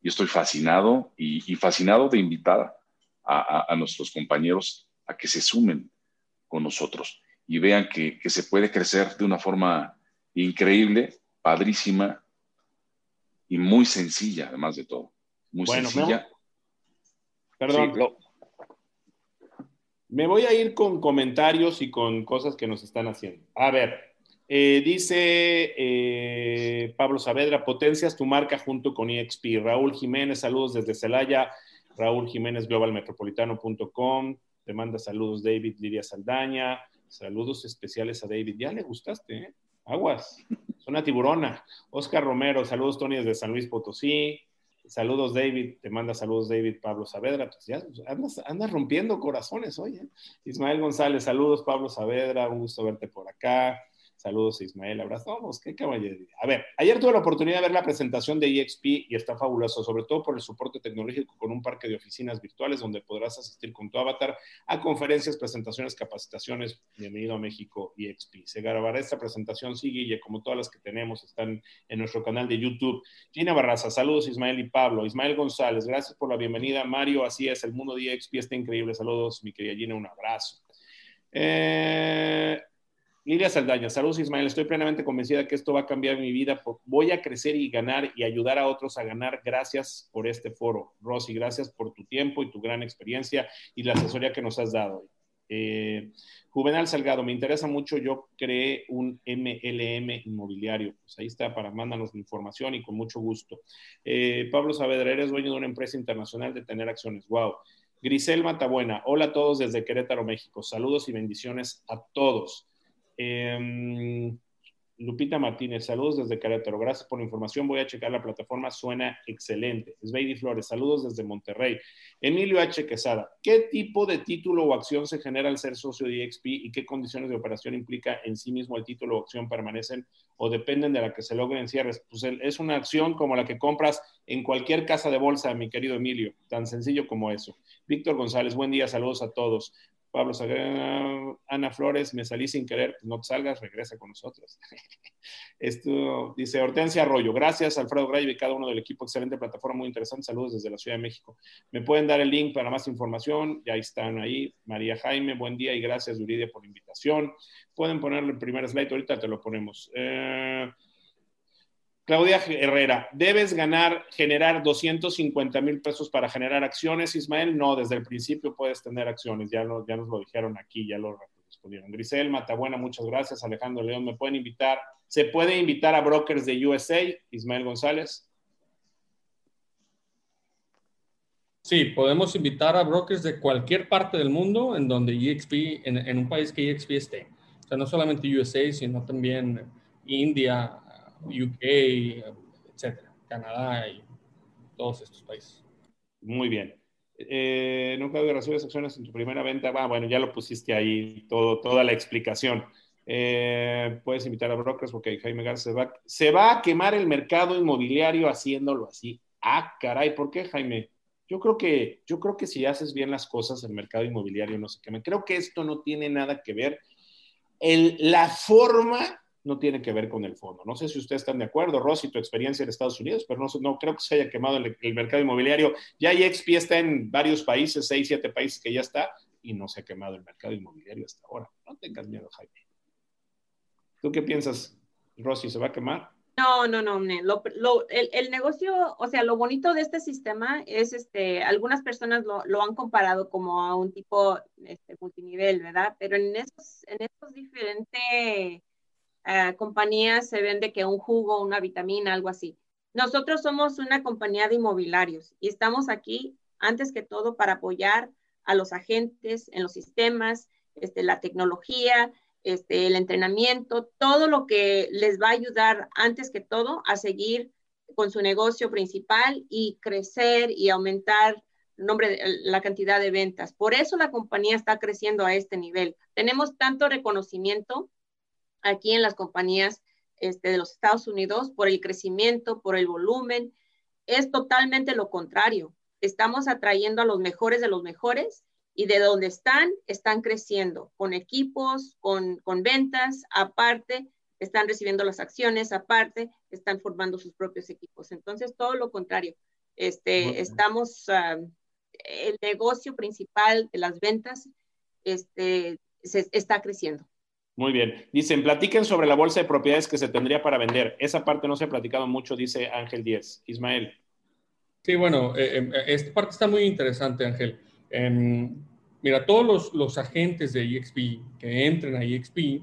Y estoy fascinado y, y fascinado de invitar a, a, a, nuestros compañeros a que se sumen con nosotros y vean que, que, se puede crecer de una forma increíble, padrísima y muy sencilla, además de todo. Muy bueno, sencilla. Perdón. Sí, lo, me voy a ir con comentarios y con cosas que nos están haciendo. A ver, eh, dice eh, Pablo Saavedra, potencias tu marca junto con EXP. Raúl Jiménez, saludos desde Celaya. Raúl Jiménez, globalmetropolitano.com. Te manda saludos David Lidia Saldaña. Saludos especiales a David. Ya le gustaste, ¿eh? Aguas. Zona tiburona. Oscar Romero, saludos Tony desde San Luis Potosí. Saludos, David. Te manda saludos, David Pablo Saavedra. Pues ya andas, andas rompiendo corazones hoy. ¿eh? Ismael González, saludos, Pablo Saavedra. Un gusto verte por acá. Saludos, Ismael. Abrazamos. Qué caballería. A ver, ayer tuve la oportunidad de ver la presentación de EXP y está fabuloso, sobre todo por el soporte tecnológico con un parque de oficinas virtuales donde podrás asistir con tu avatar a conferencias, presentaciones, capacitaciones. Bienvenido a México EXP. Se grabará esta presentación, sí, Guille, como todas las que tenemos, están en nuestro canal de YouTube. Gina Barraza, saludos, Ismael y Pablo. Ismael González, gracias por la bienvenida. Mario, así es, el mundo de EXP está increíble. Saludos, mi querida Gina, un abrazo. Eh, Lilia Saldaña, saludos Ismael, estoy plenamente convencida que esto va a cambiar mi vida. Voy a crecer y ganar y ayudar a otros a ganar. Gracias por este foro. Rosy, gracias por tu tiempo y tu gran experiencia y la asesoría que nos has dado. Eh, Juvenal Salgado, me interesa mucho, yo creé un MLM inmobiliario. Pues ahí está, para mándanos la información y con mucho gusto. Eh, Pablo Saavedra, eres dueño de una empresa internacional de tener acciones. Wow. Grisel Matabuena, hola a todos desde Querétaro, México. Saludos y bendiciones a todos. Eh, Lupita Martínez, saludos desde Querétaro. Gracias por la información. Voy a checar la plataforma. Suena excelente. Sveidi Flores, saludos desde Monterrey. Emilio H. Quesada, ¿qué tipo de título o acción se genera al ser socio de EXP y qué condiciones de operación implica en sí mismo el título o acción permanecen o dependen de la que se logren cierres? Pues es una acción como la que compras en cualquier casa de bolsa, mi querido Emilio. Tan sencillo como eso. Víctor González, buen día, saludos a todos. Pablo Ana Flores, me salí sin querer, pues no te salgas, regresa con nosotros. Esto dice Hortensia Arroyo, gracias Alfredo Gray y cada uno del equipo, excelente plataforma, muy interesante, saludos desde la Ciudad de México. Me pueden dar el link para más información, ya están ahí. María Jaime, buen día y gracias Yuridia por la invitación. Pueden ponerle el primer slide, ahorita te lo ponemos. Eh, Claudia Herrera, ¿debes ganar, generar 250 mil pesos para generar acciones, Ismael? No, desde el principio puedes tener acciones, ya, ya nos lo dijeron aquí, ya lo respondieron. Grisel Matabuena, muchas gracias. Alejandro León, ¿me pueden invitar? ¿Se puede invitar a brokers de USA? Ismael González. Sí, podemos invitar a brokers de cualquier parte del mundo en donde EXP, en, en un país que EXP esté. O sea, no solamente USA, sino también India, UK, etcétera, Canadá y todos estos países. Muy bien. Eh, nunca recibes acciones en tu primera venta. Ah, bueno, ya lo pusiste ahí, todo, toda la explicación. Eh, puedes invitar a brokers porque Jaime Garza se va, se va a quemar el mercado inmobiliario haciéndolo así. Ah, caray, ¿por qué, Jaime? Yo creo que, yo creo que si haces bien las cosas, el mercado inmobiliario no se quema. Creo que esto no tiene nada que ver. El, la forma no tiene que ver con el fondo. No sé si ustedes están de acuerdo, Rosy, tu experiencia en Estados Unidos, pero no, no creo que se haya quemado el, mercado inmobiliario. Ya EXP está en varios países, seis, siete países que ya está, y no se ha quemado el mercado inmobiliario hasta ahora. No tengas miedo, Jaime. ¿Tú qué piensas, Rosy? ¿Se va a quemar? No, no, no. el, negocio, o sea, lo bonito de este sistema es, este, algunas personas lo, han comparado como a un tipo este, multinivel, ¿verdad? Pero en esos, en esos diferentes eh, compañías se vende que un jugo, una vitamina, algo así. Nosotros somos una compañía de inmobiliarios y estamos aquí antes que todo para apoyar a los agentes en los sistemas, este, la tecnología, este, el entrenamiento, todo lo que les va a ayudar antes que todo a seguir con su negocio principal y crecer y aumentar nombre, la cantidad de ventas. Por eso la compañía está creciendo a este nivel. Tenemos tanto reconocimiento aquí en las compañías este, de los Estados Unidos por el crecimiento, por el volumen. Es totalmente lo contrario. Estamos atrayendo a los mejores de los mejores y de donde están, están creciendo con equipos, con, con ventas, aparte, están recibiendo las acciones, aparte, están formando sus propios equipos. Entonces, todo lo contrario. Este, estamos, ah, el negocio principal de las ventas este, se, está creciendo. Muy bien. Dicen, platiquen sobre la bolsa de propiedades que se tendría para vender. Esa parte no se ha platicado mucho, dice Ángel Díez. Ismael. Sí, bueno, eh, eh, esta parte está muy interesante, Ángel. Em, mira, todos los, los, agentes de EXP que entren a EXP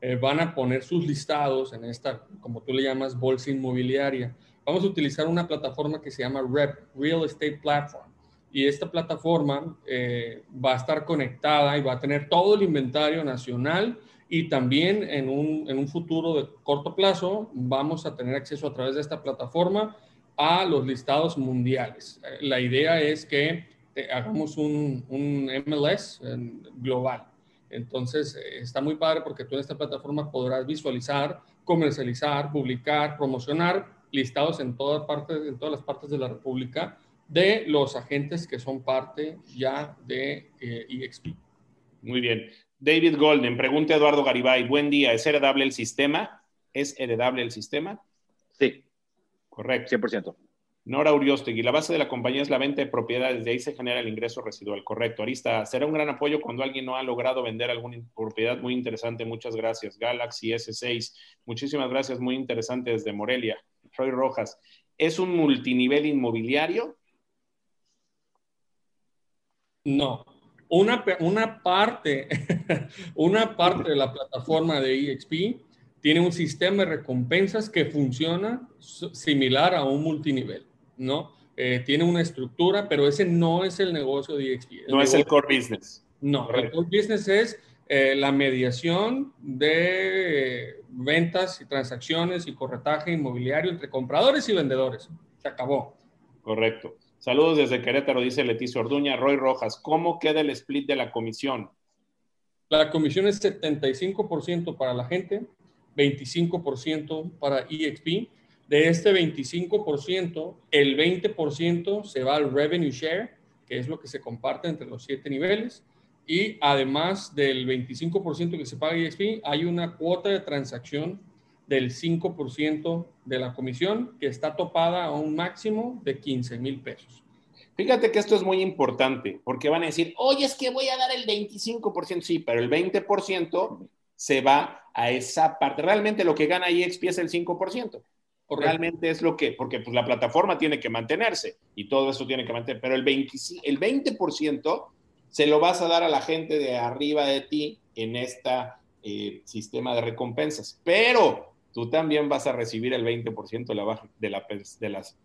eh, van a poner sus listados en esta, como tú le llamas, bolsa inmobiliaria. Vamos a utilizar una plataforma que se llama REP, Real Estate Platform y esta plataforma va a estar conectada y va a tener todo el inventario nacional y también en un, en un, futuro de corto plazo vamos a tener acceso a través de esta plataforma a los listados mundiales. La idea es que eh, hagamos un, un MLS global. Entonces, eh, está muy padre porque tú en esta plataforma podrás visualizar, comercializar, publicar, promocionar listados en, todas partes, en todas las partes de la República de los agentes que son parte ya de eh, EXP. Muy bien. David Golden, pregunta Eduardo Garibay, buen día, ¿es heredable el sistema? ¿Es heredable el sistema? Sí. Correcto. 100%. Nora Uriostegui, la base de la compañía es la venta de propiedades, de ahí se genera el ingreso residual. Correcto. Arista, será un gran apoyo cuando alguien no ha logrado vender alguna propiedad muy interesante. Muchas gracias. Galaxy S6, muchísimas gracias, muy interesante desde Morelia. Roy Rojas, ¿es un multinivel inmobiliario? No, una, una, parte, una parte de la plataforma de EXP tiene un sistema de recompensas que funciona similar a un multinivel, ¿no? Eh, tiene una estructura, pero ese no es el negocio de EXP. no es el core business. No, el core business es eh, la mediación de ventas y transacciones y corretaje inmobiliario entre compradores y vendedores. Se acabó. Correcto. Saludos desde Querétaro, dice Leticia Orduña. Roy Rojas, ¿cómo queda el split de la comisión? La comisión es 75% para la gente, 25% para EXP. De este 25%, el 20% se va al revenue share, que es lo que se comparte entre los siete niveles. Y además del 25% que se paga EXP, hay una cuota de transacción del 5% de la comisión que está topada a un máximo de 15 mil pesos. Fíjate que esto es muy importante porque van a decir, oye, es que voy a dar el 25%, sí, pero el 20% se va a esa parte. Realmente lo que gana EXP es el 5%. Realmente es lo que, porque pues la plataforma tiene que mantenerse y todo eso tiene que mantener, pero el, 20, el 20% se lo vas a dar a la gente de arriba de ti en este sistema de recompensas. Pero tú también vas a recibir el 20% de, la, de, la, de, las,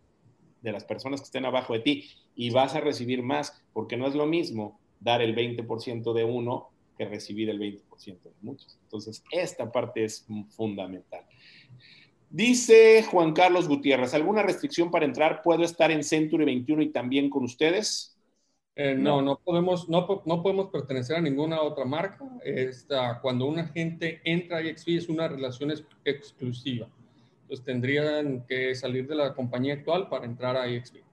de las personas que estén abajo de ti y vas a recibir más, porque no es lo mismo dar el 20% de uno que recibir el 20% de muchos. Entonces, esta parte es fundamental. Dice Juan Carlos Gutiérrez, ¿alguna restricción para entrar? ¿Puedo estar en Century 21 y también con ustedes? Eh, no, no podemos, no, no, podemos pertenecer a ninguna otra marca. Esta, cuando un agente entra a EXP es una relación exclusiva. Entonces tendrían que salir de la compañía actual para entrar a EXP.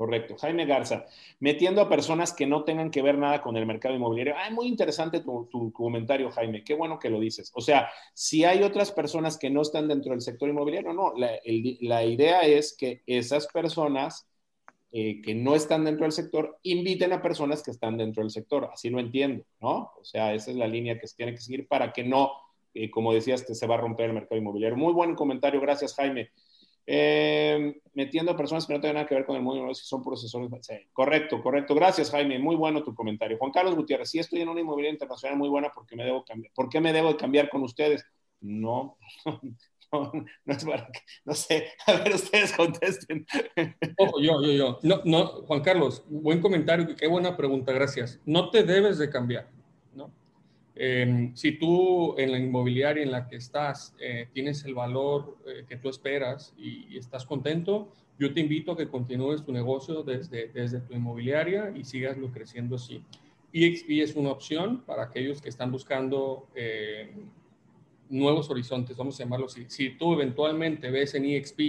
Correcto. Jaime Garza, metiendo a personas que no tengan que ver nada con el mercado inmobiliario. Ah, muy interesante tu, comentario, Jaime. Qué bueno que lo dices. O sea, si hay otras personas que no están dentro del sector inmobiliario, no. La, la idea es que esas personas eh, que no están dentro del sector inviten a personas que están dentro del sector. Así lo entiendo, ¿no? O sea, esa es la línea que se tiene que seguir para que no, eh, como decías, que se va a romper el mercado inmobiliario. Muy buen comentario, gracias Jaime. Eh, metiendo a personas que no tengan nada que ver con el mundo si son procesores. correcto, correcto. Gracias, Jaime. Muy bueno tu comentario. Juan Carlos Gutiérrez, sí estoy en una inmobiliaria internacional muy buena porque me debo cambiar. ¿Por qué me debo de cambiar con ustedes? No, no, no es para que, no sé, a ver, ustedes contesten. Ojo, yo, yo, yo. No, no, Juan Carlos, buen comentario, qué buena pregunta, gracias. No te debes de cambiar. Em, si tú en la inmobiliaria en la que estás eh, tienes el valor eh, que tú esperas y, estás contento, yo te invito a que continúes tu negocio desde, desde tu inmobiliaria y sigas lo creciendo así. EXP es una opción para aquellos que están buscando eh, nuevos horizontes, vamos a llamarlo así. Si tú eventualmente ves en EXP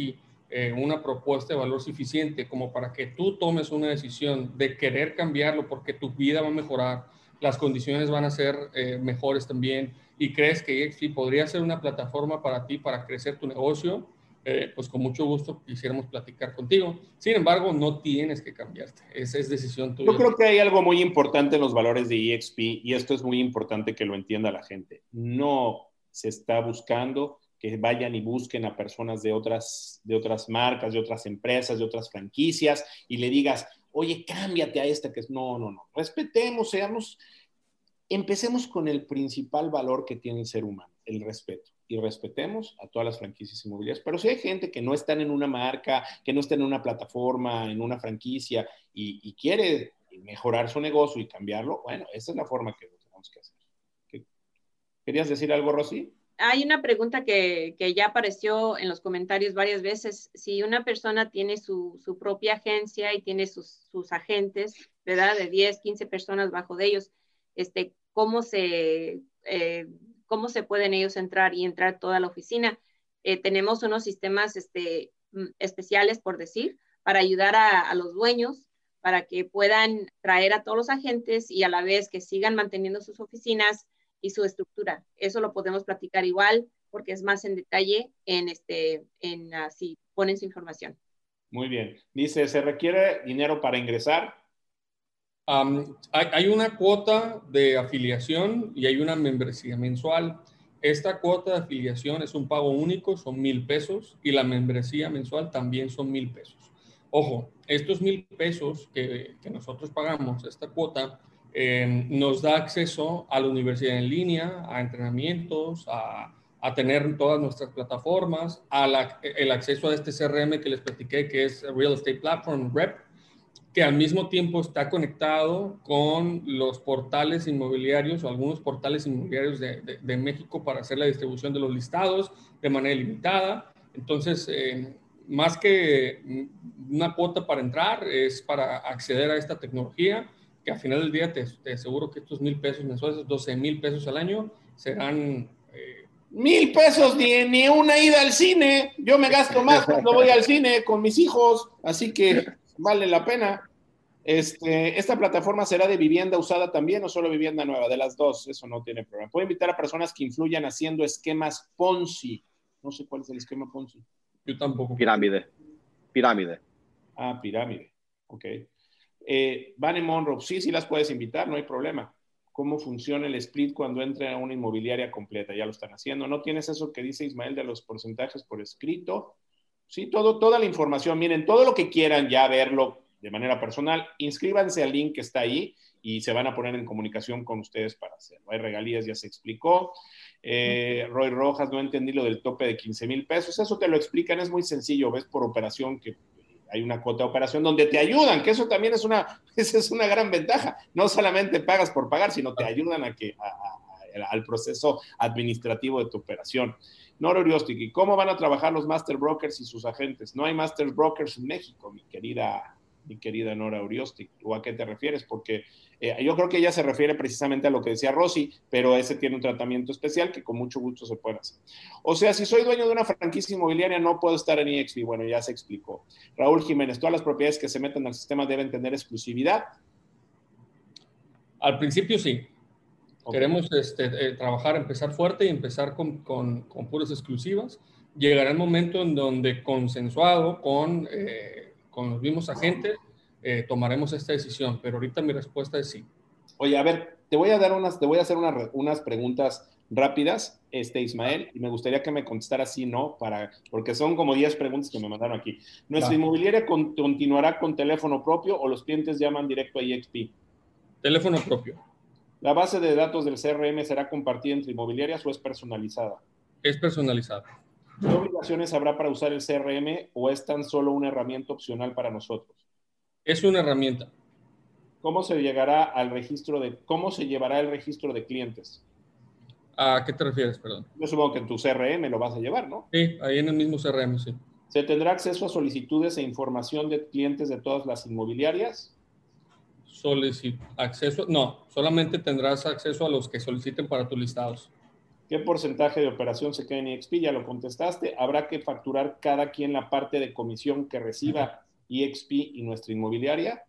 eh, una propuesta de valor suficiente como para que tú tomes una decisión de querer cambiarlo porque tu vida va a mejorar, las condiciones van a ser eh, mejores también y crees que EXP podría ser una plataforma para ti para crecer tu negocio, eh, pues con mucho gusto quisiéramos platicar contigo. Sin embargo, no tienes que cambiarte. Esa es decisión tuya. Yo creo que hay algo muy importante en los valores de EXP y esto es muy importante que lo entienda la gente. No se está buscando que vayan y busquen a personas de otras, de otras marcas, de otras empresas, de otras franquicias y le digas, oye, cámbiate a esta que es, no, no, no, respetemos, seamos, empecemos con el principal valor que tiene el ser humano, el respeto. Y respetemos a todas las franquicias inmobiliarias. Pero si hay gente que no está en una marca, que no está en una plataforma, en una franquicia y, y quiere mejorar su negocio y cambiarlo, bueno, esa es la forma que lo tenemos que hacer. ¿Querías decir algo, Rosy? Hay una pregunta que, ya apareció en los comentarios varias veces. Si una persona tiene su, propia agencia y tiene sus, agentes, ¿verdad? De 10, 15 personas bajo de ellos, este, ¿cómo, se, eh, ¿cómo se pueden ellos entrar y entrar toda la oficina? Eh, tenemos unos sistemas este, mm, especiales, por decir, para ayudar a los dueños para que puedan traer a todos los agentes y a la vez que sigan manteniendo sus oficinas y su estructura. Eso lo podemos platicar igual porque es más en detalle en este, en uh, si ponen su información. Muy bien. Dice, ¿se requiere dinero para ingresar? Um, hay, hay, una cuota de afiliación y hay una membresía mensual. Esta cuota de afiliación es un pago único, son mil pesos, y la membresía mensual también son mil pesos. Ojo, estos mil pesos que, que nosotros pagamos, esta cuota, eh, nos da acceso a la universidad en línea, a entrenamientos, a, a tener todas nuestras plataformas, a el acceso a este CRM que les platiqué, que es Real Estate Platform Rep, que al mismo tiempo está conectado con los portales inmobiliarios o algunos portales inmobiliarios de, México para hacer la distribución de los listados de manera limitada. Entonces, eh, más que una cuota para entrar, es para acceder a esta tecnología, que al final del día te, te aseguro que estos mil pesos mensuales, 12 mil pesos al año, serán... Eh, mil pesos ni, ni una ida al cine. Yo me gasto más cuando voy al cine con mis hijos, así que vale la pena. Este, esta plataforma será de vivienda usada también o solo vivienda nueva, de las dos, eso no tiene problema. Puedo invitar a personas que influyan haciendo esquemas Ponzi. No sé cuál es el esquema Ponzi. Yo tampoco. Pirámide. Pirámide. Ah, pirámide. Ok. Eh, Van Monroe, sí, sí las puedes invitar, no hay problema. ¿Cómo funciona el split cuando entra una inmobiliaria completa? Ya lo están haciendo. ¿No tienes eso que dice Ismael de los porcentajes por escrito? Sí, todo, toda la información. Miren, todo lo que quieran ya verlo de manera personal, inscríbanse al link que está ahí y se van a poner en comunicación con ustedes para hacerlo. Hay regalías, ya se explicó. Eh, Roy Rojas, no entendí lo del tope de 15 mil pesos. Eso te lo explican, es muy sencillo. Ves por operación que hay una cuota de operación donde te ayudan, que eso también es una, esa es una gran ventaja. No solamente pagas por pagar, sino te ayudan a que, al proceso administrativo de tu operación. Noro ¿y cómo van a trabajar los master brokers y sus agentes? No hay master brokers en México, mi querida, mi querida Nora Uriosti. ¿O a qué te refieres? Porque eh, yo creo que ella se refiere precisamente a lo que decía Rosy, pero ese tiene un tratamiento especial que con mucho gusto se puede hacer. O sea, si soy dueño de una franquicia inmobiliaria, no puedo estar en EXP. Bueno, ya se explicó. Raúl Jiménez, todas las propiedades que se meten al sistema deben tener exclusividad. Al principio sí. Queremos este, eh, trabajar, empezar fuerte y empezar con, con, puras exclusivas. Llegará el momento en donde consensuado con, eh, con los mismos agentes eh, tomaremos esta decisión, pero ahorita mi respuesta es sí. Oye, a ver, te voy a dar unas, te voy a hacer unas preguntas rápidas, este Ismael, y me gustaría que me contestara sí, no, para, porque son como 10 preguntas que me mandaron aquí. ¿Nuestra inmobiliaria continuará con teléfono propio o los clientes llaman directo a EXP? Teléfono propio. ¿La base de datos del CRM será compartida entre inmobiliarias o es personalizada? Es personalizada. ¿Qué obligaciones habrá para usar el CRM o es tan solo una herramienta opcional para nosotros? Es una herramienta. ¿Cómo se llegará al registro de, cómo se llevará el registro de clientes? ¿A qué te refieres, perdón? Yo supongo que en tu CRM lo vas a llevar, ¿no? Sí, ahí en el mismo CRM, sí. ¿Se tendrá acceso a solicitudes e información de clientes de todas las inmobiliarias? Solicit acceso, no, solamente tendrás acceso a los que soliciten para tus listados. ¿Qué porcentaje de operación se queda en EXP? Ya lo contestaste. ¿Habrá que facturar cada quien la parte de comisión que reciba EXP y nuestra inmobiliaria?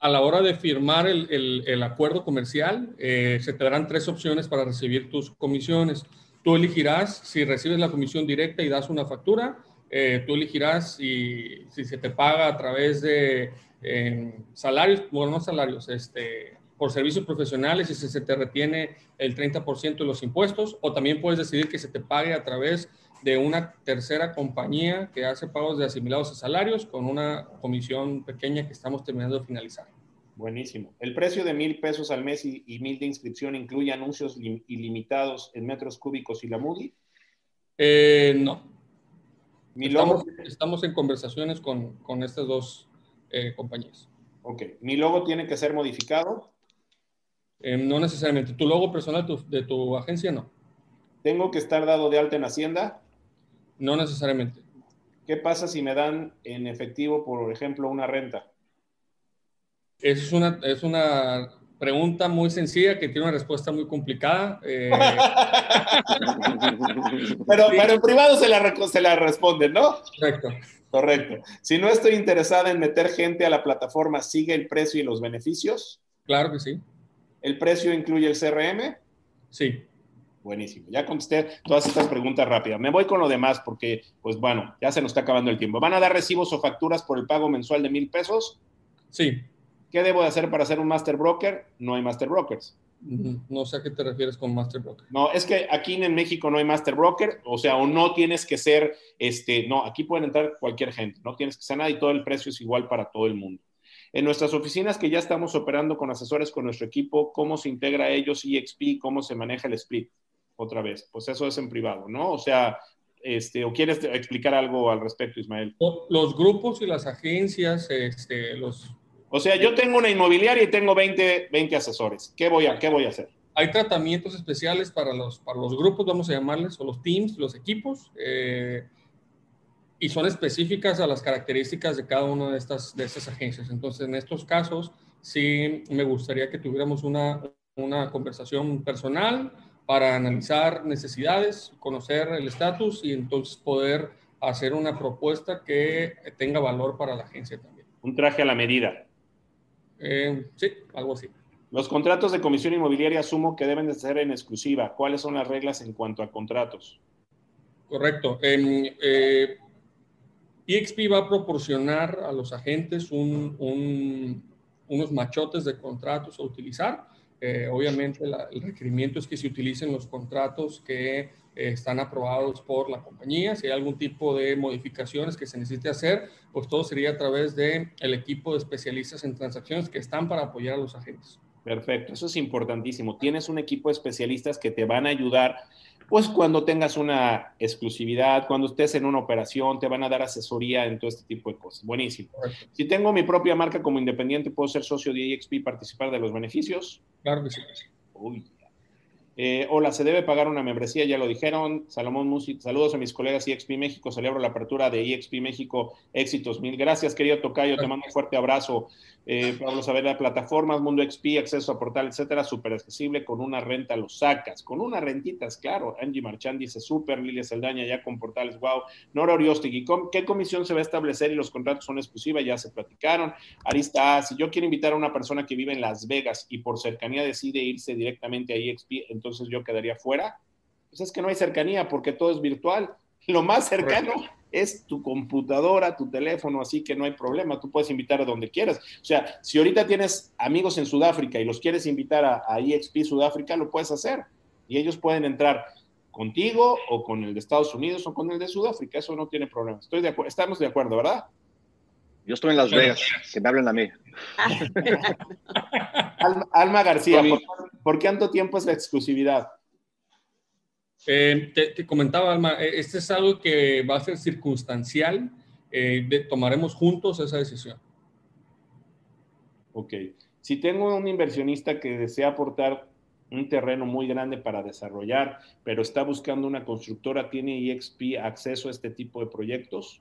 A la hora de firmar el, el, acuerdo comercial, eh, se te darán tres opciones para recibir tus comisiones. Tú elegirás si recibes la comisión directa y das una factura. Eh, tú elegirás si, si, se te paga a través de eh, salarios, bueno, no salarios, este, por servicios profesionales y si se te retiene el 30% de los impuestos, o también puedes decidir que se te pague a través de una tercera compañía que hace pagos de asimilados a salarios con una comisión pequeña que estamos terminando de finalizar. Buenísimo. ¿El precio de mil pesos al mes y, mil de inscripción incluye anuncios ilimitados en metros cúbicos y la Moody? Eh, no. Logo... estamos, en conversaciones con, con estas dos eh, compañías. Ok. ¿Mi logo tiene que ser modificado? Eh, no necesariamente. ¿Tu logo personal de tu agencia no? ¿Tengo que estar dado de alta en Hacienda? No necesariamente. ¿Qué pasa si me dan en efectivo, por ejemplo, una renta? Es una, es una pregunta muy sencilla que tiene una respuesta muy complicada. Eh. pero, pero, en privado se la, se la responden, ¿no? Correcto. Correcto. Si no estoy interesada en meter gente a la plataforma, ¿sigue el precio y los beneficios? Claro que sí. ¿El precio incluye el CRM? Sí. Buenísimo. Ya contesté todas estas preguntas rápidas. Me voy con lo demás porque, pues bueno, ya se nos está acabando el tiempo. ¿Van a dar recibos o facturas por el pago mensual de mil pesos? Sí. ¿Qué debo de hacer para ser un master broker? No hay master brokers. No sé a qué te refieres con master broker. No, es que aquí en México no hay master broker, o sea, o no tienes que ser, este, no, aquí pueden entrar cualquier gente, no tienes que ser nada y todo el precio es igual para todo el mundo. En nuestras oficinas que ya estamos operando con asesores con nuestro equipo, ¿cómo se integra ellos EXP? ¿Cómo se maneja el split? otra vez. Pues eso es en privado, ¿no? O sea, este, ¿o quieres explicar algo al respecto, Ismael? Los grupos y las agencias, este, los, O sea, yo tengo una inmobiliaria y tengo 20, 20 asesores. ¿Qué voy, a, ¿Qué voy a hacer? Hay tratamientos especiales para los, para los grupos, vamos a llamarles, o los teams, los equipos, eh, y son específicas a las características de cada una de estas, de estas agencias. Entonces, en estos casos, sí me gustaría que tuviéramos una, una conversación personal para analizar necesidades, conocer el estatus y entonces poder hacer una propuesta que tenga valor para la agencia también. Un traje a la medida. Eh, sí, algo así. Los contratos de comisión inmobiliaria asumo que deben de ser en exclusiva. ¿Cuáles son las reglas en cuanto a contratos? Correcto. Eh, EXP va a proporcionar a los agentes unos machotes de contratos a utilizar. Eh, obviamente el requerimiento es que se utilicen los contratos que eh, están aprobados por la compañía. Si hay algún tipo de modificaciones que se necesite hacer, pues todo sería a través del el equipo de especialistas en transacciones que están para apoyar a los agentes. Perfecto, eso es importantísimo. Tienes un equipo de especialistas que te van a ayudar pues cuando tengas una exclusividad, cuando estés en una operación, te van a dar asesoría en todo este tipo de cosas. Buenísimo. Si tengo mi propia marca como independiente, ¿puedo ser socio de EXP y participar de los beneficios? Claro que sí. Uy, eh, hola, se debe pagar una membresía, ya lo dijeron. Salomón Musi, saludos a mis colegas EXP México, celebro la apertura de EXP México, éxitos mil. Gracias, querido Tocayo, te mando un fuerte abrazo. Eh, Pablo Saavedra, plataformas, Mundo XP, acceso a portal, etcétera, súper accesible, con una renta lo sacas, con una rentitas, claro. Angie Marchand dice súper, Lilia Saldaña ya con portales, wow. Nora Oriostegui, ¿qué comisión se va a establecer y los contratos son exclusivos? Ya se platicaron. Arista, si yo quiero invitar a una persona que vive en Las Vegas y por cercanía decide irse directamente a EXP, entonces yo quedaría fuera. Pues es que no hay cercanía porque todo es virtual. Lo más cercano es tu computadora, tu teléfono, así que no hay problema, tú puedes invitar a donde quieras. O sea, si ahorita tienes amigos en Sudáfrica y los quieres invitar a, EXP Sudáfrica, lo puedes hacer. Y ellos pueden entrar contigo o con el de Estados Unidos o con el de Sudáfrica, eso no tiene problema. Estoy de estamos de acuerdo, ¿verdad? Yo estoy en Las Vegas, que me hablen a mí. Alma, García, ¿por, ¿por qué tanto tiempo es la exclusividad? Eh, te, comentaba, Alma, eh, este es algo que va a ser circunstancial. Eh, tomaremos juntos esa decisión. Ok. Si tengo un inversionista que desea aportar un terreno muy grande para desarrollar, pero está buscando una constructora, ¿tiene EXP acceso a este tipo de proyectos?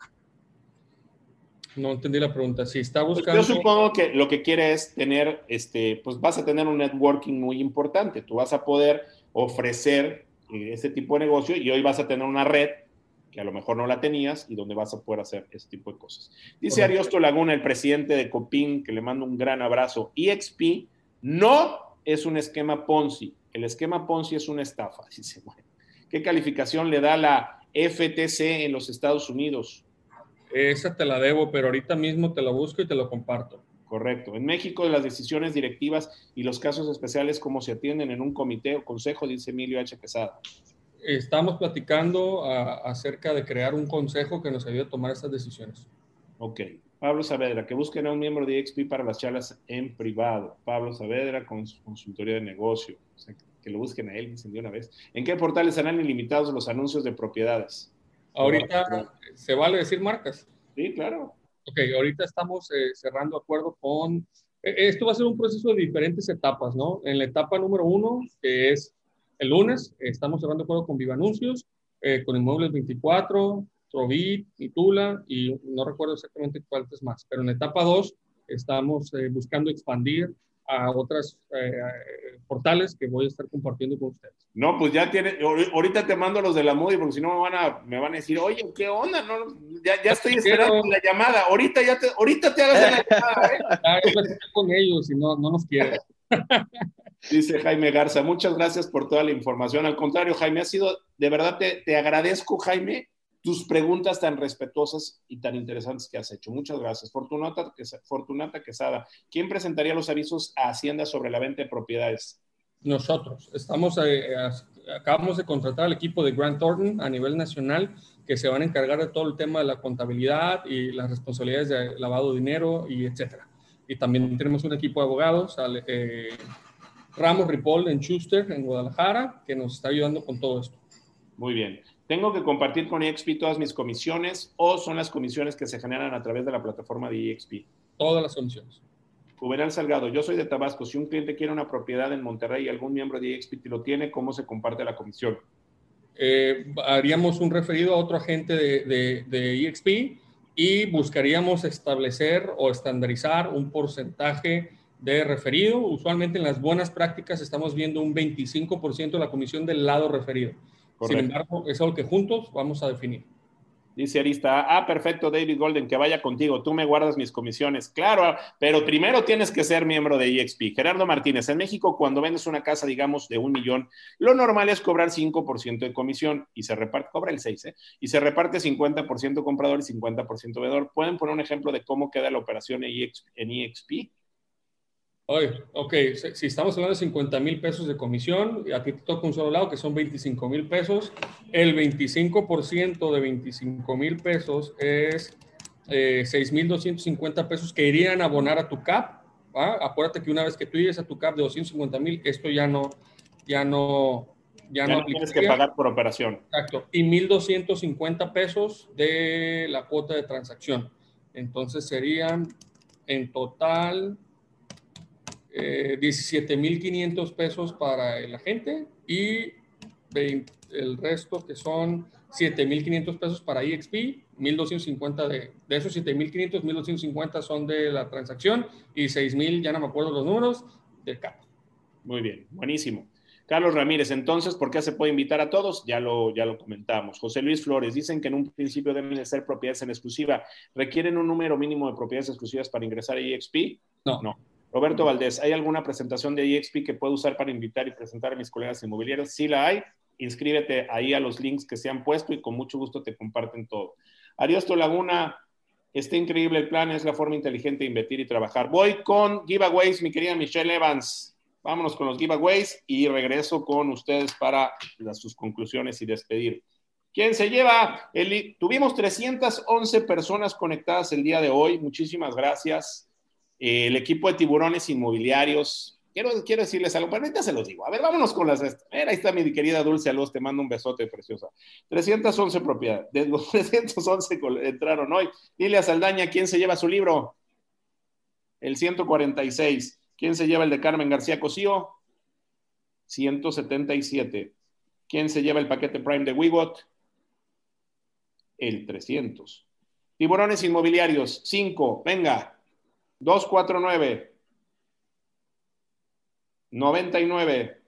No entendí la pregunta. Si está pues buscando. Yo supongo que lo que quiere es tener, este, pues vas a tener un networking muy importante. Tú vas a poder ofrecer ese tipo de negocio y hoy vas a tener una red que a lo mejor no la tenías y donde vas a poder hacer ese tipo de cosas. Dice Ariosto Laguna, el presidente de Copin, que le mando un gran abrazo. EXP no es un esquema Ponzi. El esquema Ponzi es una estafa. Dice, bueno, ¿qué calificación le da la FTC en los Estados Unidos? Esa te la debo, pero ahorita mismo te la busco y te lo comparto. Correcto. En México, las decisiones directivas y los casos especiales, ¿cómo se atienden en un comité o consejo? Dice Emilio H. Quesada. Estamos platicando acerca de crear un consejo que nos ayude a tomar estas decisiones. Ok. Pablo Saavedra, que busquen a un miembro de EXP para las charlas en privado. Pablo Saavedra, con su consultoría de negocio. que lo busquen a él, dicen de una vez. ¿En qué portales serán ilimitados los anuncios de propiedades? Ahorita, ¿se vale decir marcas? Sí, claro. Ok, ahorita estamos eh, cerrando acuerdo con... Eh, esto va a ser un proceso de diferentes etapas, ¿no? En la etapa número uno, que es el lunes, estamos cerrando acuerdo con Viva Anuncios, eh, con Inmuebles 24, Trovit, Tula, y no recuerdo exactamente cuáles más, pero en la etapa dos estamos buscando expandir a otras eh, portales que voy a estar compartiendo con ustedes. No, pues ya tiene, ahorita te mando los de la Moody porque si no me van a, me van a decir, oye, ¿qué onda? No, ya, ya estoy esperando la llamada, ahorita ya te, ahorita te hagas la llamada, ¿eh? Ya, con ellos y no, no nos quieren. Dice Jaime Garza, muchas gracias por toda la información. Al contrario, Jaime, ha sido, de verdad te, te agradezco, Jaime, tus preguntas tan respetuosas y tan interesantes que has hecho. Muchas gracias. Fortunata, Fortunata Quesada, ¿quién presentaría los avisos a Hacienda sobre la venta de propiedades? Nosotros. Estamos, eh, acabamos de contratar al equipo de Grant Thornton a nivel nacional que se van a encargar de todo el tema de la contabilidad y las responsabilidades de lavado de dinero y etcétera. Y también tenemos un equipo de abogados, eh, Ramos Ripoll en Schuster, en Guadalajara, que nos está ayudando con todo esto. Muy bien. ¿Tengo que compartir con EXP todas mis comisiones o son las comisiones que se generan a través de la plataforma de EXP? Todas las comisiones. Juvenal Salgado, yo soy de Tabasco. Si un cliente quiere una propiedad en Monterrey y algún miembro de EXP lo tiene, ¿cómo se comparte la comisión? Eh, haríamos un referido a otro agente de, de, EXP y buscaríamos establecer o estandarizar un porcentaje de referido. Usualmente en las buenas prácticas estamos viendo un 25% de la comisión del lado referido. Sin embargo, es algo que juntos vamos a definir. Dice Arista, ah, perfecto, David Golden, que vaya contigo, tú me guardas mis comisiones. Claro, pero primero tienes que ser miembro de EXP. Gerardo Martínez, en México, cuando vendes una casa, digamos, de un millón, lo normal es cobrar 5% de comisión y se reparte, cobra el 6, ¿eh? Y se reparte 50% comprador y 50% vendedor. ¿Pueden poner un ejemplo de cómo queda la operación en EXP? Ok, si estamos hablando de 50 mil pesos de comisión, y a ti te toca un solo lado, que son 25 mil pesos, el 25% de 25 mil pesos es eh, 6.250 pesos que irían a abonar a tu CAP. Acuérdate que una vez que tú llegues a tu CAP de 250 mil, esto ya no, ya no, ya, no, tienes que pagar por operación. Exacto. Y 1.250 pesos de la cuota de transacción. Entonces serían en total eh, 17.500 pesos para el agente y el resto que son 7.500 pesos para EXP, 1.250 de, de esos 7.500, 1.250 son de la transacción y 6.000, ya no me acuerdo los números, de CAP. Muy bien, buenísimo. Carlos Ramírez, entonces, ¿por qué se puede invitar a todos? Ya lo, ya lo comentamos. José Luis Flores, dicen que en un principio deben ser propiedades en exclusiva. ¿Requieren un número mínimo de propiedades exclusivas para ingresar a EXP? No. No. Roberto Valdés, ¿hay alguna presentación de EXP que puedo usar para invitar y presentar a mis colegas inmobiliarios? Sí la hay. Inscríbete ahí a los links que se han puesto y con mucho gusto te comparten todo. Ariosto Laguna, está increíble el plan, es la forma inteligente de invertir y trabajar. Voy con giveaways, mi querida Michelle Evans. Vámonos con los giveaways y regreso con ustedes para sus conclusiones y despedir. ¿Quién se lleva? El, tuvimos 311 personas conectadas el día de hoy. Muchísimas gracias. El equipo de tiburones inmobiliarios. Quiero, quiero decirles algo, pero ahorita se los digo. A ver, vámonos con las. ahí está mi querida Dulce Aluz, te mando un besote preciosa. 311 propiedades. De los 311 entraron hoy. Lilia Saldaña, ¿quién se lleva su libro? El 146. ¿Quién se lleva el de Carmen García Cosío? 177. ¿Quién se lleva el paquete Prime de Wigot? El 300. Tiburones inmobiliarios, 5. Venga, 249, 99,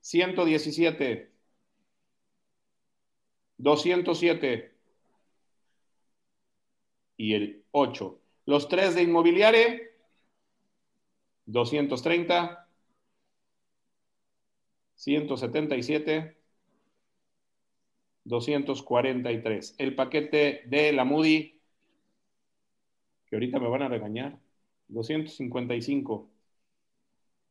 117, 207 y el 8. Los tres de inmobiliaria, 230, 177, 243. El paquete de la Moody, ahorita me van a regañar, 255.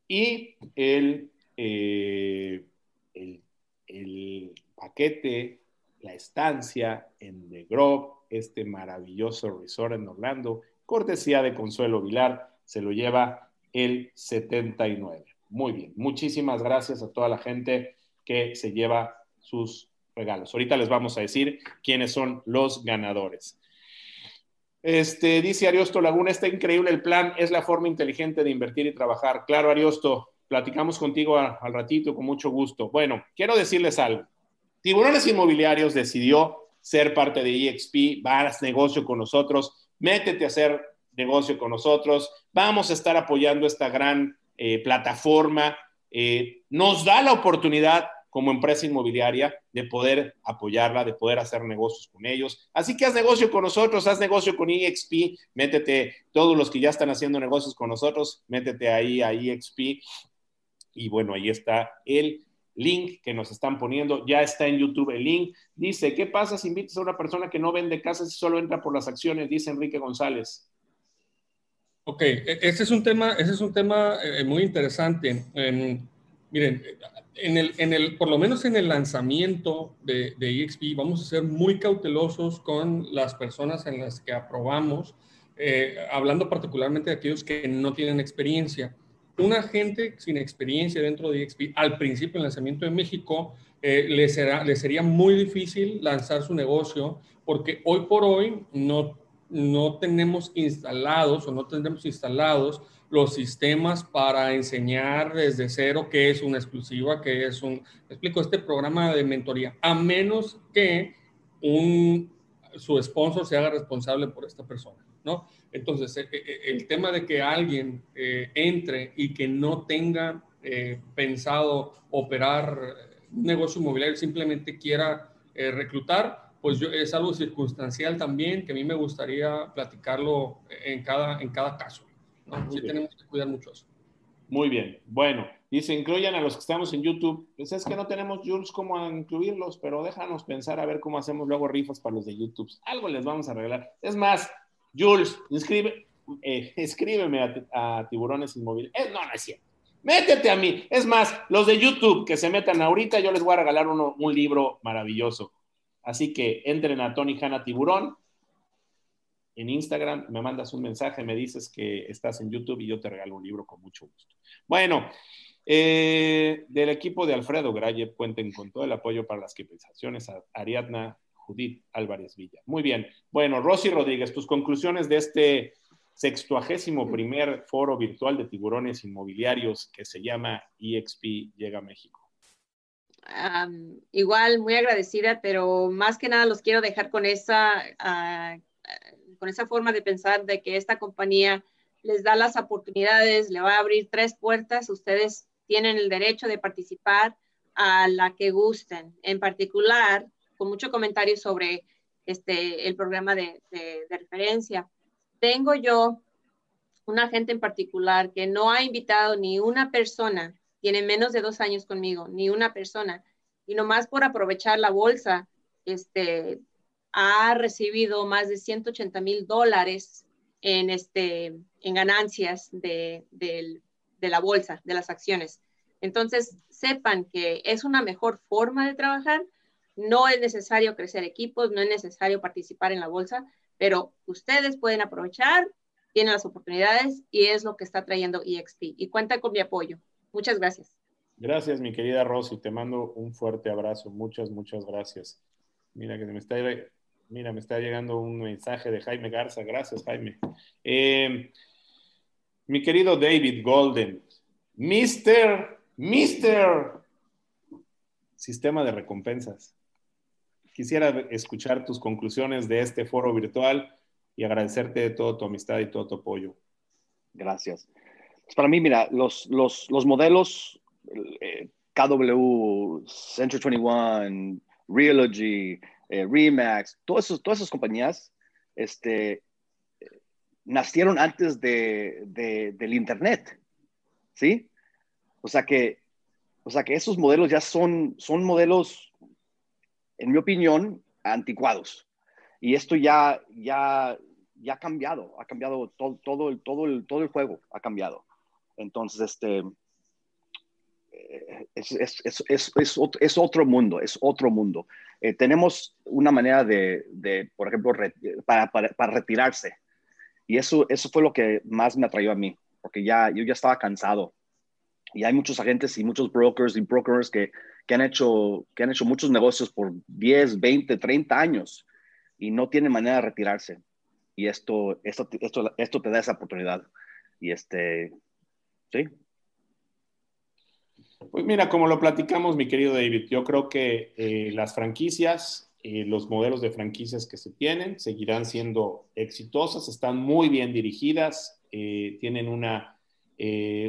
Y el, eh, el, el, paquete, la estancia en The Grove, este maravilloso resort en Orlando, cortesía de Consuelo Vilar, se lo lleva el 79. Muy bien, muchísimas gracias a toda la gente que se lleva sus regalos. Ahorita les vamos a decir quiénes son los ganadores. Este, dice Ariosto Laguna, está increíble el plan, es la forma inteligente de invertir y trabajar. Claro, Ariosto, platicamos contigo al ratito con mucho gusto. Bueno, quiero decirles algo. Tiburones Inmobiliarios decidió ser parte de EXP, vas negocio con nosotros, métete a hacer negocio con nosotros, vamos a estar apoyando esta gran eh, plataforma. Eh, nos da la oportunidad como empresa inmobiliaria de poder apoyarla, de poder hacer negocios con ellos. Así que haz negocio con nosotros, haz negocio con EXP, métete, todos los que ya están haciendo negocios con nosotros, métete ahí a EXP. Y bueno, ahí está el link que nos están poniendo, ya está en YouTube el link. Dice, ¿qué pasa si invitas a una persona que no vende casas y solo entra por las acciones? Dice Enrique González. Ok, e-, ese es un tema, ese es un tema eh, muy interesante. Miren, en el, en el, por lo menos en el lanzamiento de, de, EXP, vamos a ser muy cautelosos con las personas en las que aprobamos, eh, hablando particularmente de aquellos que no tienen experiencia. Un agente sin experiencia dentro de EXP, al principio del lanzamiento en México, eh, le, será, le sería muy difícil lanzar su negocio porque hoy por hoy no no tenemos instalados o no tendremos instalados los sistemas para enseñar desde cero qué es una exclusiva, qué es un, explico, este programa de mentoría, a menos que un, su sponsor se haga responsable por esta persona, ¿no? Entonces, e, e, el tema de que alguien eh, entre y que no tenga eh, pensado operar un negocio inmobiliario, simplemente quiera eh, reclutar, pues yo, es algo circunstancial también que a mí me gustaría platicarlo en cada, en cada caso. Sí tenemos que cuidar mucho eso. Muy bien. Bueno, dice, incluyan a los que estamos en YouTube. Pues es que no tenemos Jules cómo incluirlos, pero déjanos pensar a ver cómo hacemos luego rifas para los de YouTube. Algo les vamos a regalar. Es más, Jules, inscribe, eh, escríbeme a, Tiburones Inmóviles. Eh, no, no es cierto. Métete a mí. Es más, los de YouTube que se metan ahorita, yo les voy a regalar uno, un libro maravilloso. Así que entren a Tony Hanna Tiburón en Instagram, me mandas un mensaje, me dices que estás en YouTube y yo te regalo un libro con mucho gusto. Bueno, eh, del equipo de Alfredo Graye, cuenten con todo el apoyo para las compensaciones a Ariadna Judith Álvarez Villa. Muy bien. Bueno, Rosy Rodríguez, tus conclusiones de este sextuagésimo primer foro virtual de tiburones inmobiliarios que se llama EXP Llega a México. igual, muy agradecida, pero más que nada los quiero dejar con esa ah, con esa forma de pensar de que esta compañía les da las oportunidades, le va a abrir tres puertas, ustedes tienen el derecho de participar a la que gusten. En particular, con mucho comentario sobre este, el programa de, de, de referencia. Tengo yo un agente en particular que no ha invitado ni una persona, tiene menos de dos años conmigo, ni una persona, y nomás por aprovechar la bolsa, este, ha recibido más de 180 mil dólares en, este, en ganancias de, la bolsa, de las acciones. Entonces, sepan que es una mejor forma de trabajar. No es necesario crecer equipos, no es necesario participar en la bolsa, pero ustedes pueden aprovechar, tienen las oportunidades y es lo que está trayendo EXP. Y cuenta con mi apoyo. Muchas gracias. Gracias, mi querida Rosy. Te mando un fuerte abrazo. Muchas, muchas gracias. Mira que me está Mira, me está llegando un mensaje de Jaime Garza. Gracias, Jaime. Eh, mi querido David Golden, Mister, Mister, sistema de recompensas. Quisiera escuchar tus conclusiones de este foro virtual y agradecerte de todo tu amistad y todo tu apoyo. Gracias. Pues para mí, mira, los, los, los modelos eh, KW, Century 21, Realogy, eh, Remax, todas esas compañías este, nacieron antes de, del Internet, ¿sí? O sea que, o sea que esos modelos ya son, son modelos, en mi opinión, anticuados. Y esto ya, ya, ya ha cambiado, ha cambiado todo, todo, el, todo, el, todo el juego, ha cambiado. Entonces, este, es, es, es, es, otro mundo, es otro mundo. Eh, tenemos una manera de, de por ejemplo, para, para, para, retirarse. Y eso, eso fue lo que más me atrayó a mí, porque ya, yo ya estaba cansado. Y hay muchos agentes y muchos brokers y brokers que, que, han hecho, que han hecho muchos negocios por 10, 20, 30 años y no tienen manera de retirarse. Y esto, esto, esto, esto te da esa oportunidad. Y este, sí, pues mira, como lo platicamos, mi querido David, yo creo que eh, las franquicias, eh, los modelos de franquicias que se tienen, seguirán siendo exitosas, están muy bien dirigidas, eh, tienen una,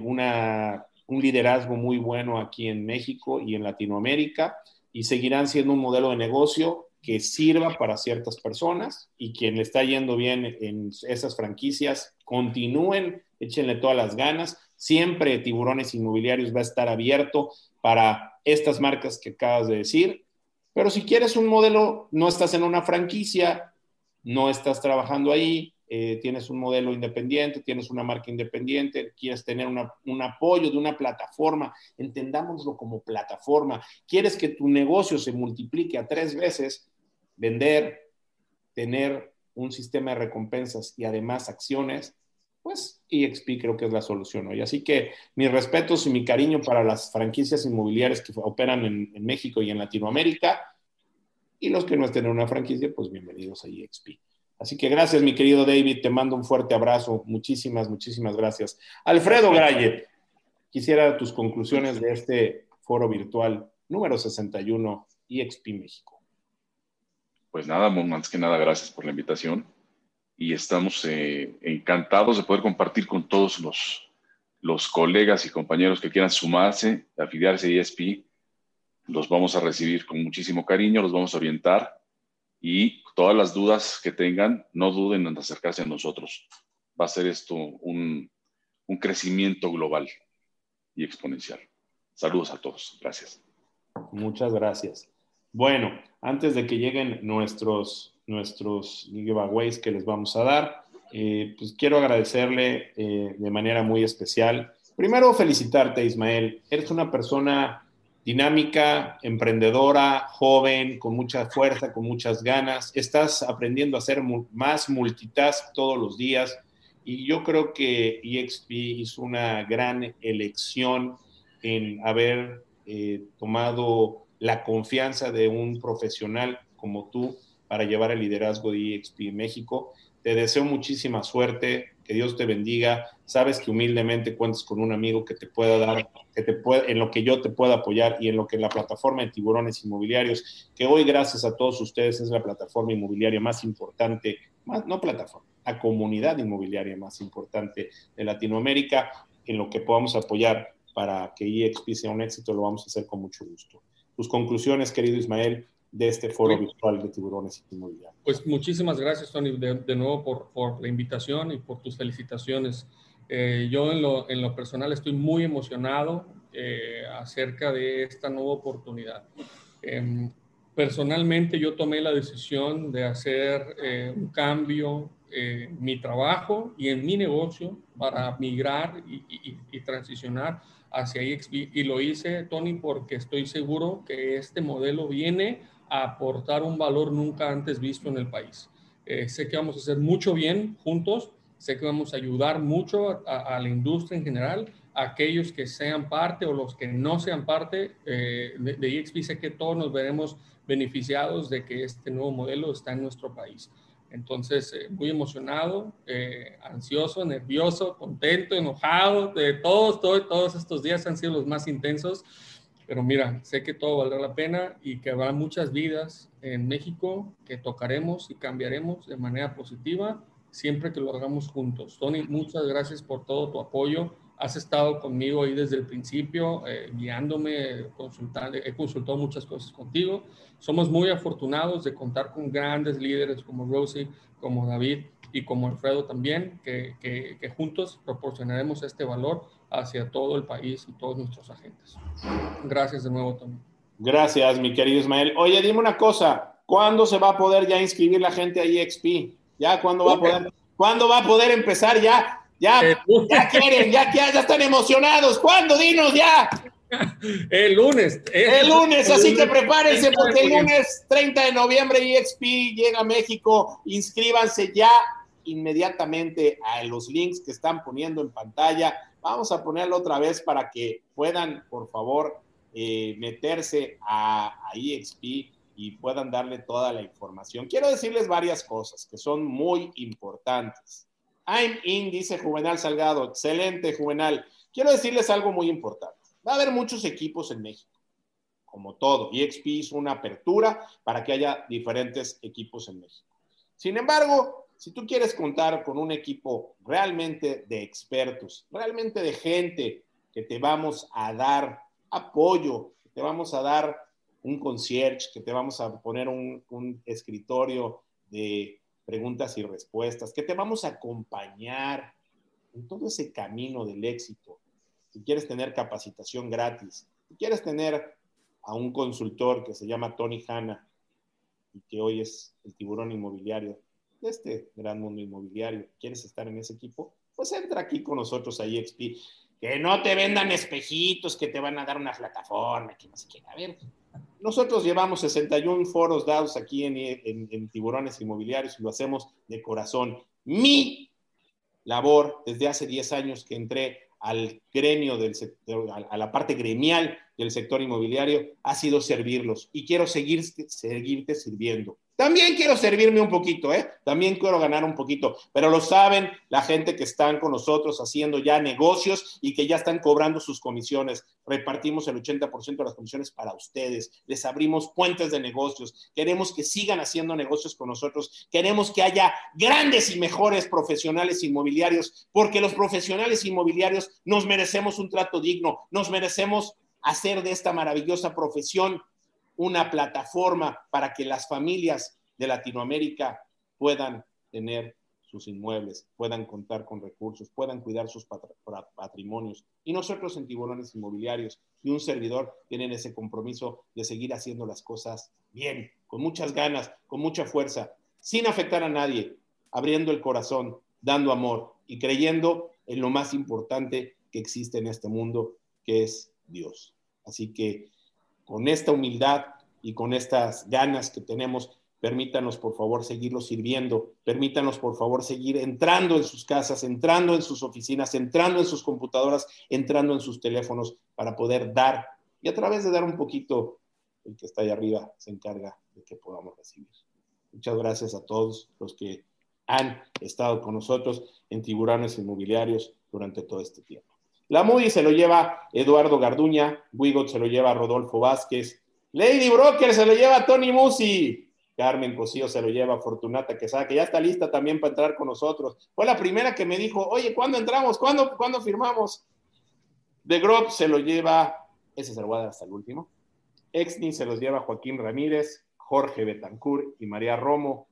una, un liderazgo muy bueno aquí en México y en Latinoamérica y seguirán siendo un modelo de negocio que sirva para ciertas personas y quien le está yendo bien en esas franquicias, continúen, échenle todas las ganas Siempre Tiburones Inmobiliarios va a estar abierto para estas marcas que acabas de decir. Pero si quieres un modelo, no estás en una franquicia, no estás trabajando ahí, eh, tienes un modelo independiente, tienes una marca independiente, quieres tener un apoyo de una plataforma, entendámoslo como plataforma, quieres que tu negocio se multiplique a tres veces, vender, tener un sistema de recompensas y además acciones, pues EXP creo que es la solución hoy. Así que mis respetos y mi cariño para las franquicias inmobiliarias que operan en, México y en Latinoamérica. Y los que no estén en una franquicia, pues bienvenidos a EXP. Así que gracias, mi querido David, te mando un fuerte abrazo. Muchísimas, muchísimas gracias. Alfredo Graye, quisiera tus conclusiones de este foro virtual número 61 EXP México. Pues nada, más que nada, gracias por la invitación y estamos eh, encantados de poder compartir con todos los, los colegas y compañeros que quieran sumarse, afiliarse a ESP. Los vamos a recibir con muchísimo cariño, los vamos a orientar y todas las dudas que tengan, no duden en acercarse a nosotros. Va a ser esto un, un crecimiento global y exponencial. Saludos a todos. Gracias. Muchas gracias. Bueno, antes de que lleguen nuestros, nuestros giveaways que les vamos a dar, eh, pues quiero agradecerle eh, de manera muy especial. Primero, felicitarte, Ismael. Eres una persona dinámica, emprendedora, joven, con mucha fuerza, con muchas ganas. Estás aprendiendo a hacer más multitask todos los días y yo creo que EXP hizo una gran elección en haber eh, tomado la confianza de un profesional como tú para llevar el liderazgo de EXP México. Te deseo muchísima suerte, que Dios te bendiga. Sabes que humildemente cuentas con un amigo que te pueda dar, que te puede, en lo que yo te pueda apoyar y en lo que la plataforma de tiburones inmobiliarios, que hoy gracias a todos ustedes es la plataforma inmobiliaria más importante, más, no plataforma, la comunidad inmobiliaria más importante de Latinoamérica, en lo que podamos apoyar para que EXP sea un éxito, lo vamos a hacer con mucho gusto. Tus conclusiones, querido Ismael, de este foro virtual de tiburones inmobiliarios. Pues muchísimas gracias, Tony, de, nuevo por, por, la invitación y por tus felicitaciones. Eh, yo en lo, en lo, personal estoy muy emocionado eh, acerca de esta nueva oportunidad. Em, personalmente yo tomé la decisión de hacer eh, un cambio en mi trabajo y en mi negocio para migrar y, transicionar hacia EXP. Y lo hice, Tony, porque estoy seguro que este modelo viene aportar un valor nunca antes visto en el país. Eh, sé que vamos a hacer mucho bien juntos, sé que vamos a ayudar mucho a, la industria en general, a aquellos que sean parte o los que no sean parte eh, de, de sé que todos nos veremos beneficiados de que este nuevo modelo está en nuestro país. Entonces, eh, muy emocionado, ansioso, nervioso, contento, enojado, de todos, todos, todos estos días han sido los más intensos. Pero mira, sé que todo valdrá la pena y que habrá muchas vidas en México que tocaremos y cambiaremos de manera positiva siempre que lo hagamos juntos. Tony, muchas gracias por todo tu apoyo. Has estado conmigo ahí desde el principio, eh, guiándome, consultando, he consultado muchas cosas contigo. Somos muy afortunados de contar con grandes líderes como Rosie, como David y como Alfredo también, que, que, que juntos proporcionaremos este valor hacia todo el país y todos nuestros agentes. Gracias de nuevo, Tony. Gracias, mi querido Ismael. Oye, dime una cosa, ¿cuándo se va a poder ya inscribir la gente a EXP? ¿Ya cuándo va a poder, ¿cuándo va a poder empezar ya? Ya, ya quieren, ya, ya, ya están emocionados. ¿Cuándo? Dinos ya. El lunes. El, lunes, así que prepárense porque el lunes 30 de noviembre EXP llega a México. Inscríbanse ya inmediatamente a los links que están poniendo en pantalla Vamos a ponerlo otra vez para que puedan, por favor, eh, meterse a, EXP y puedan darle toda la información. Quiero decirles varias cosas que son muy importantes. I'm in, dice Juvenal Salgado. Excelente, Juvenal. Quiero decirles algo muy importante. Va a haber muchos equipos en México, como todo. EXP hizo una apertura para que haya diferentes equipos en México. Sin embargo, si tú quieres contar con un equipo realmente de expertos, realmente de gente que te vamos a dar apoyo, que te vamos a dar un concierge, que te vamos a poner un, escritorio de preguntas y respuestas, que te vamos a acompañar en todo ese camino del éxito. Si quieres tener capacitación gratis, si quieres tener a un consultor que se llama Tony Hanna y que hoy es el tiburón inmobiliario, de este gran mundo inmobiliario, quieres estar en ese equipo, pues entra aquí con nosotros a EXP. Que no te vendan espejitos que te van a dar una plataforma, que no sé qué. A ver, nosotros llevamos 61 foros dados aquí en, Tiburones Inmobiliarios y lo hacemos de corazón. Mi labor desde hace 10 años que entré al gremio del sector, a la parte gremial del sector inmobiliario, ha sido servirlos y quiero seguir, seguirte sirviendo. También quiero servirme un poquito, ¿eh? También quiero ganar un poquito, pero lo saben la gente que están con nosotros haciendo ya negocios y que ya están cobrando sus comisiones. Repartimos el 80% de las comisiones para ustedes. Les abrimos puentes de negocios. Queremos que sigan haciendo negocios con nosotros. Queremos que haya grandes y mejores profesionales inmobiliarios, porque los profesionales inmobiliarios nos merecemos un trato digno, nos merecemos hacer de esta maravillosa profesión una plataforma para que las familias de Latinoamérica puedan tener sus inmuebles, puedan contar con recursos, puedan cuidar sus patrimonios. Y nosotros en Tiburones Inmobiliarios y un servidor tienen ese compromiso de seguir haciendo las cosas bien, con muchas ganas, con mucha fuerza, sin afectar a nadie, abriendo el corazón, dando amor y creyendo en lo más importante que existe en este mundo, que es Dios. Así que con esta humildad y con estas ganas que tenemos, permítanos por favor seguirlo sirviendo, permítanos por favor seguir entrando en sus casas, entrando en sus oficinas, entrando en sus computadoras, entrando en sus teléfonos para poder dar y a través de dar un poquito, el que está ahí arriba se encarga de que podamos recibir. Muchas gracias a todos los que han estado con nosotros en Tiburones Inmobiliarios durante todo este tiempo. La Moody se lo lleva Eduardo Garduña, Wigot se lo lleva Rodolfo Vázquez, Lady Broker se lo lleva Tony Musi, Carmen Cosío se lo lleva Fortunata Quesada, que ya está lista también para entrar con nosotros. Fue la primera que me dijo, oye, ¿cuándo entramos? ¿Cuándo, ¿cuándo firmamos? The Grove se lo lleva, ese se lo voy a dar hasta el último. Exni se los lleva Joaquín Ramírez, Jorge Betancourt y María Romo.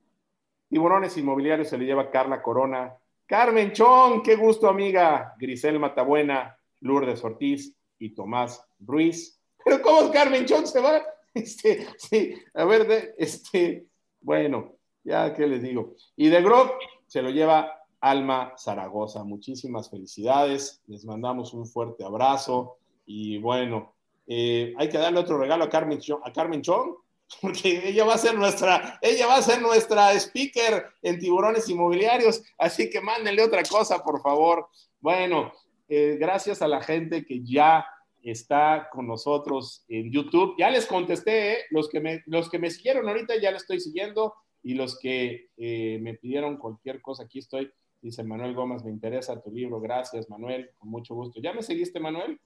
Tiburones Inmobiliarios se lo lleva Carla Corona, Carmen Chong, qué gusto, amiga. Grisel Matabuena, Lourdes Ortiz y Tomás Ruiz. Pero ¿cómo Carmen Chong se va? Este, sí, a ver, este, bueno, ya qué les digo. Y de Grob se lo lleva Alma Zaragoza. Muchísimas felicidades. Les mandamos un fuerte abrazo. Y bueno, eh, hay que darle otro regalo a Carmen, a Carmen Chong porque ella va a ser nuestra, ella va a ser nuestra speaker en tiburones inmobiliarios, así que mándenle otra cosa, por favor. Bueno, eh, gracias a la gente que ya está con nosotros en YouTube. Ya les contesté, ¿eh? los, que me, los que me siguieron ahorita ya les estoy siguiendo y los que eh, me pidieron cualquier cosa, aquí estoy. Dice Manuel Gómez, me interesa tu libro. Gracias, Manuel, con mucho gusto. ¿Ya me seguiste, Manuel?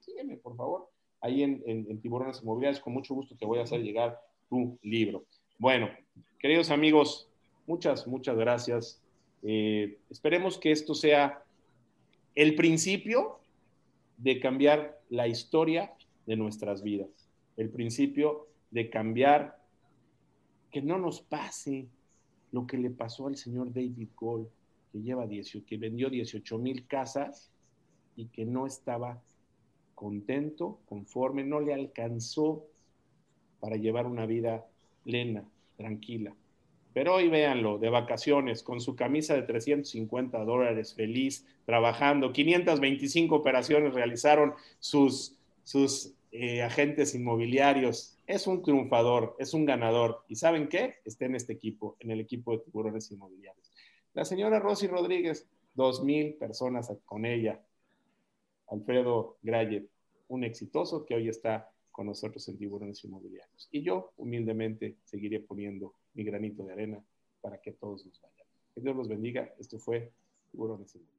Sígueme, por favor ahí en, Tiburones Inmobiliarios. Con mucho gusto te voy a hacer llegar tu libro. Bueno, queridos amigos, muchas, muchas gracias. Eh, esperemos que esto sea el principio de cambiar la historia de nuestras vidas, el principio de cambiar, que no nos pase lo que le pasó al señor David Gold, que, lleva 18, que vendió 18 mil casas y que no estaba contento, conforme, no le alcanzó para llevar una vida plena, tranquila. Pero hoy véanlo, de vacaciones, con su camisa de 350 dólares, feliz, trabajando. 525 operaciones realizaron sus, sus eh, agentes inmobiliarios. Es un triunfador, es un ganador. ¿Y saben qué? Está en este equipo, en el equipo de tiburones inmobiliarios. La señora Rosy Rodríguez, dos mil personas con ella. Alfredo Graye, un exitoso que hoy está con nosotros en Tiburones Inmobiliarios. Y yo humildemente seguiré poniendo mi granito de arena para que todos nos vayan. Que Dios los bendiga. Esto fue Tiburones Inmobiliarios.